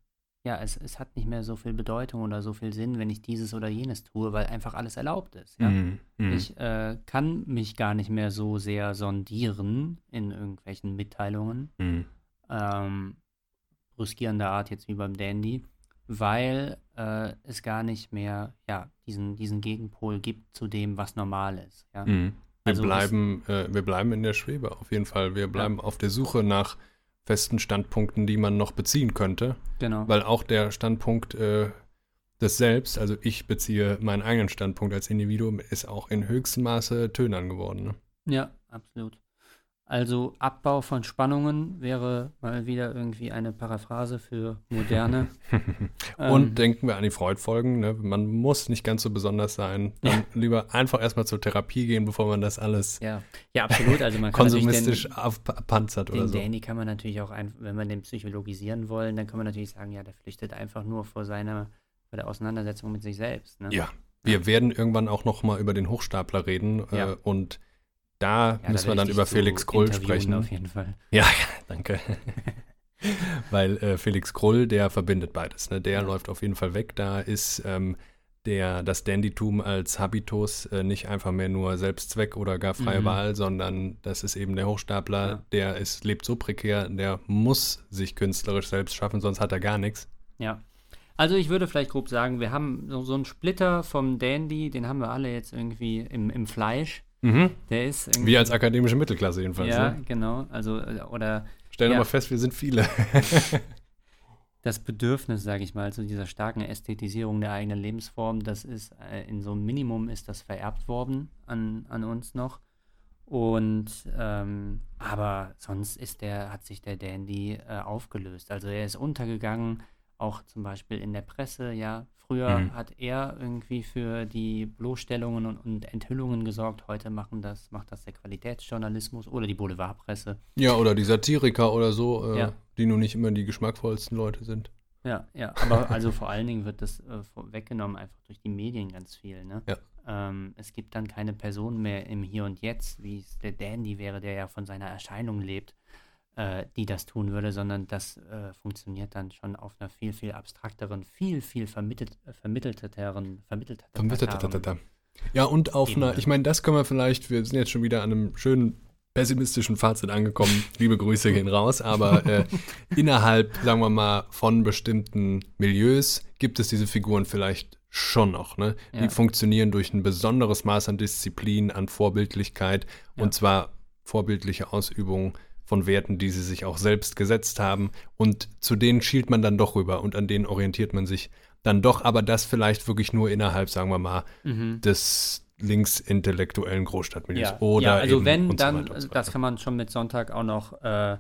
S2: ja, es, es hat nicht mehr so viel Bedeutung oder so viel Sinn, wenn ich dieses oder jenes tue, weil einfach alles erlaubt ist. Ja? Mm, mm. Ich äh, kann mich gar nicht mehr so sehr sondieren in irgendwelchen Mitteilungen, mm. ähm, brüskierender Art jetzt wie beim Dandy, weil äh, es gar nicht mehr ja, diesen, diesen Gegenpol gibt zu dem, was normal ist. Ja?
S1: Mhm. Wir, also bleiben, äh, wir bleiben in der Schwebe auf jeden Fall. Wir bleiben ja. auf der Suche nach festen Standpunkten, die man noch beziehen könnte.
S2: Genau.
S1: Weil auch der Standpunkt äh, des Selbst, also ich beziehe meinen eigenen Standpunkt als Individuum, ist auch in höchstem Maße tönern geworden. Ne?
S2: Ja, absolut. Also Abbau von Spannungen wäre mal wieder irgendwie eine Paraphrase für Moderne.
S1: Und ähm, denken wir an die Freud-Folgen. Ne? Man muss nicht ganz so besonders sein. Dann lieber einfach erstmal zur Therapie gehen, bevor man das alles
S2: ja. Ja, absolut. Also man
S1: kann konsumistisch den, aufpanzert oder
S2: den
S1: so.
S2: Danny kann man natürlich auch, ein, wenn man den psychologisieren wollen, dann kann man natürlich sagen, ja, der flüchtet einfach nur vor seiner vor der Auseinandersetzung mit sich selbst. Ne?
S1: Ja, wir ja. werden irgendwann auch noch mal über den Hochstapler reden ja. äh, und da ja, müssen wir dann über Felix Krull sprechen.
S2: Auf jeden Fall.
S1: Ja, danke. Weil äh, Felix Krull, der verbindet beides. Ne? Der ja. läuft auf jeden Fall weg. Da ist ähm, der, das Dandytum als Habitus äh, nicht einfach mehr nur Selbstzweck oder gar freie mhm. Wahl, sondern das ist eben der Hochstapler, ja. der ist, lebt so prekär, der muss sich künstlerisch selbst schaffen, sonst hat er gar nichts.
S2: Ja. Also ich würde vielleicht grob sagen, wir haben so, so einen Splitter vom Dandy, den haben wir alle jetzt irgendwie im, im Fleisch.
S1: Mhm.
S2: Der ist
S1: Wie als akademische Mittelklasse jedenfalls.
S2: Ja,
S1: ne?
S2: genau. Also, äh, oder.
S1: Stellen wir ja. mal fest, wir sind viele.
S2: das Bedürfnis, sage ich mal, zu dieser starken Ästhetisierung der eigenen Lebensform, das ist äh, in so einem Minimum ist das vererbt worden an, an uns noch. Und ähm, aber sonst ist der, hat sich der Dandy äh, aufgelöst. Also er ist untergegangen, auch zum Beispiel in der Presse, ja. Früher mhm. hat er irgendwie für die Bloßstellungen und, und, Enthüllungen gesorgt. Heute machen das, macht das der Qualitätsjournalismus oder die Boulevardpresse.
S1: Ja, oder die Satiriker oder so, äh, ja. die nun nicht immer die geschmackvollsten Leute sind.
S2: Ja, ja, aber also vor allen Dingen wird das äh, weggenommen einfach durch die Medien ganz viel, ne?
S1: Ja.
S2: Ähm, es gibt dann keine Person mehr im Hier und Jetzt, wie es der Dandy wäre, der ja von seiner Erscheinung lebt, äh, die das tun würde, sondern das äh, funktioniert dann schon auf einer viel, viel abstrakteren, viel, viel vermittelt, äh, vermittelteren,
S1: vermittelteren. Ja, und auf Ebene. einer, ich meine, das können wir vielleicht, wir sind jetzt schon wieder an einem schönen pessimistischen Fazit angekommen. Liebe Grüße gehen raus, aber äh, innerhalb, sagen wir mal, von bestimmten Milieus gibt es diese Figuren vielleicht schon noch. Ne? Ja. Die funktionieren durch ein besonderes Maß an Disziplin, an Vorbildlichkeit ja. und zwar vorbildliche Ausübung von Werten, die sie sich auch selbst gesetzt haben. Und zu denen schielt man dann doch rüber und an denen orientiert man sich dann doch, aber das vielleicht wirklich nur innerhalb, sagen wir mal, mhm. des linksintellektuellen Großstadtmilieus.
S2: Ja, Oder ja, also wenn, dann, so das kann man schon mit Sonntag auch noch äh,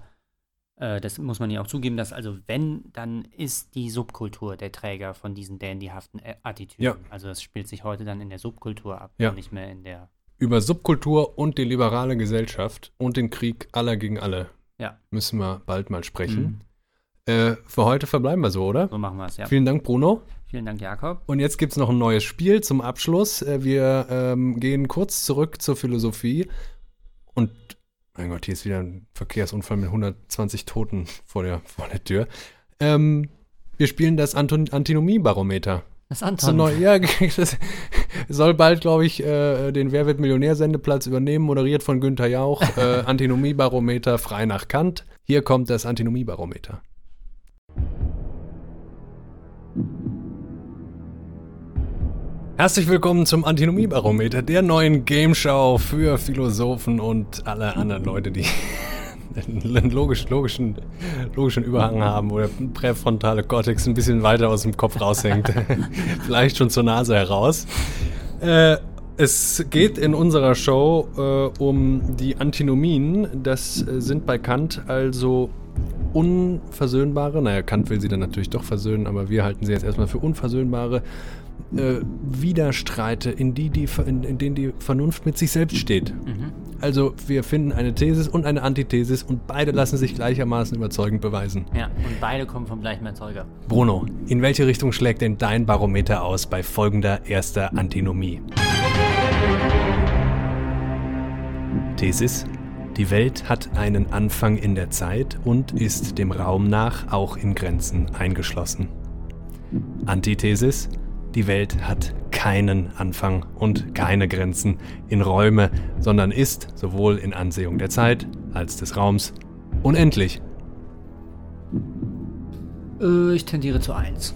S2: äh, das muss man ja auch zugeben, dass also wenn, dann ist die Subkultur der Träger von diesen dandyhaften äh, Attitüden. Ja. Also das spielt sich heute dann in der Subkultur ab
S1: ja.
S2: und nicht mehr in der.
S1: Über Subkultur und die liberale Gesellschaft und den Krieg aller gegen alle
S2: ja.
S1: müssen wir bald mal sprechen. Mhm. Äh, für heute verbleiben wir so, oder?
S2: So machen wir es, ja.
S1: Vielen Dank, Bruno.
S2: Vielen Dank, Jakob.
S1: Und jetzt gibt es noch ein neues Spiel zum Abschluss. Äh, wir ähm, gehen kurz zurück zur Philosophie und mein Gott, hier ist wieder ein Verkehrsunfall mit 120 Toten vor der, vor der Tür. Ähm, wir spielen das Antinomie-Barometer.
S2: Das Anton.
S1: Neu, ja, das soll bald, glaube ich, äh, den Wer wird Millionär-Sendeplatz übernehmen, moderiert von Günther Jauch. Äh, Antinomie-Barometer frei nach Kant. Hier kommt das Antinomie-Barometer. Herzlich willkommen zum Antinomiebarometer, der neuen Gameshow für Philosophen und alle anderen Leute, die einen logisch, logischen, logischen Überhang haben oder präfrontale Cortex ein bisschen weiter aus dem Kopf raushängt. Vielleicht schon zur Nase heraus. Äh, es geht in unserer Show äh, um die Antinomien. Das äh, sind bei Kant also unversöhnbare, naja, Kant will sie dann natürlich doch versöhnen, aber wir halten sie jetzt erstmal für unversöhnbare äh, Widerstreite, in, die die, in, in, denen die Vernunft mit sich selbst steht. Mhm. Also wir finden eine Thesis und eine Antithesis und beide lassen sich gleichermaßen überzeugend beweisen.
S2: Ja, und beide kommen vom gleichen Erzeuger.
S1: Bruno, in welche Richtung schlägt denn dein Barometer aus bei folgender erster Antinomie? Thesis. Die Welt hat einen Anfang in der Zeit und ist dem Raum nach auch in Grenzen eingeschlossen. Antithesis. Die Welt hat keinen Anfang und keine Grenzen in Räume, sondern ist, sowohl in Ansehung der Zeit als des Raums, unendlich.
S2: Äh, ich tendiere zu 1.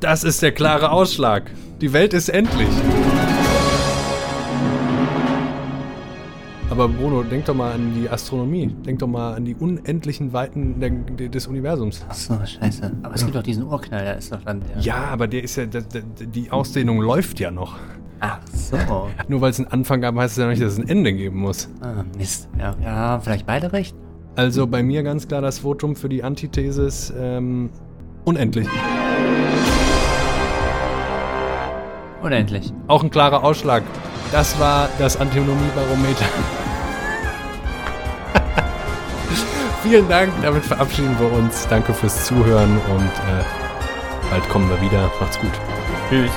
S1: Das ist der klare Ausschlag. Die Welt ist endlich. Aber Bruno, denk doch mal an die Astronomie. Denk doch mal an die unendlichen Weiten der, der, des Universums.
S2: Ach so, scheiße. Aber es gibt doch diesen Urknall, der ist doch dann der.
S1: Ja, aber der ist ja, der, die Ausdehnung läuft ja noch.
S2: Ach so.
S1: Nur weil es einen Anfang gab, heißt es ja nicht, dass es ein Ende geben muss.
S2: Ah, Mist. Ja, ja vielleicht beide recht.
S1: Also bei mir ganz klar das Votum für die Antithesis ähm, unendlich.
S2: Unendlich.
S1: Auch ein klarer Ausschlag. Das war das Antinomiebarometer. Vielen Dank, damit verabschieden wir uns. Danke fürs Zuhören und äh, bald kommen wir wieder. Macht's gut.
S2: Tschüss.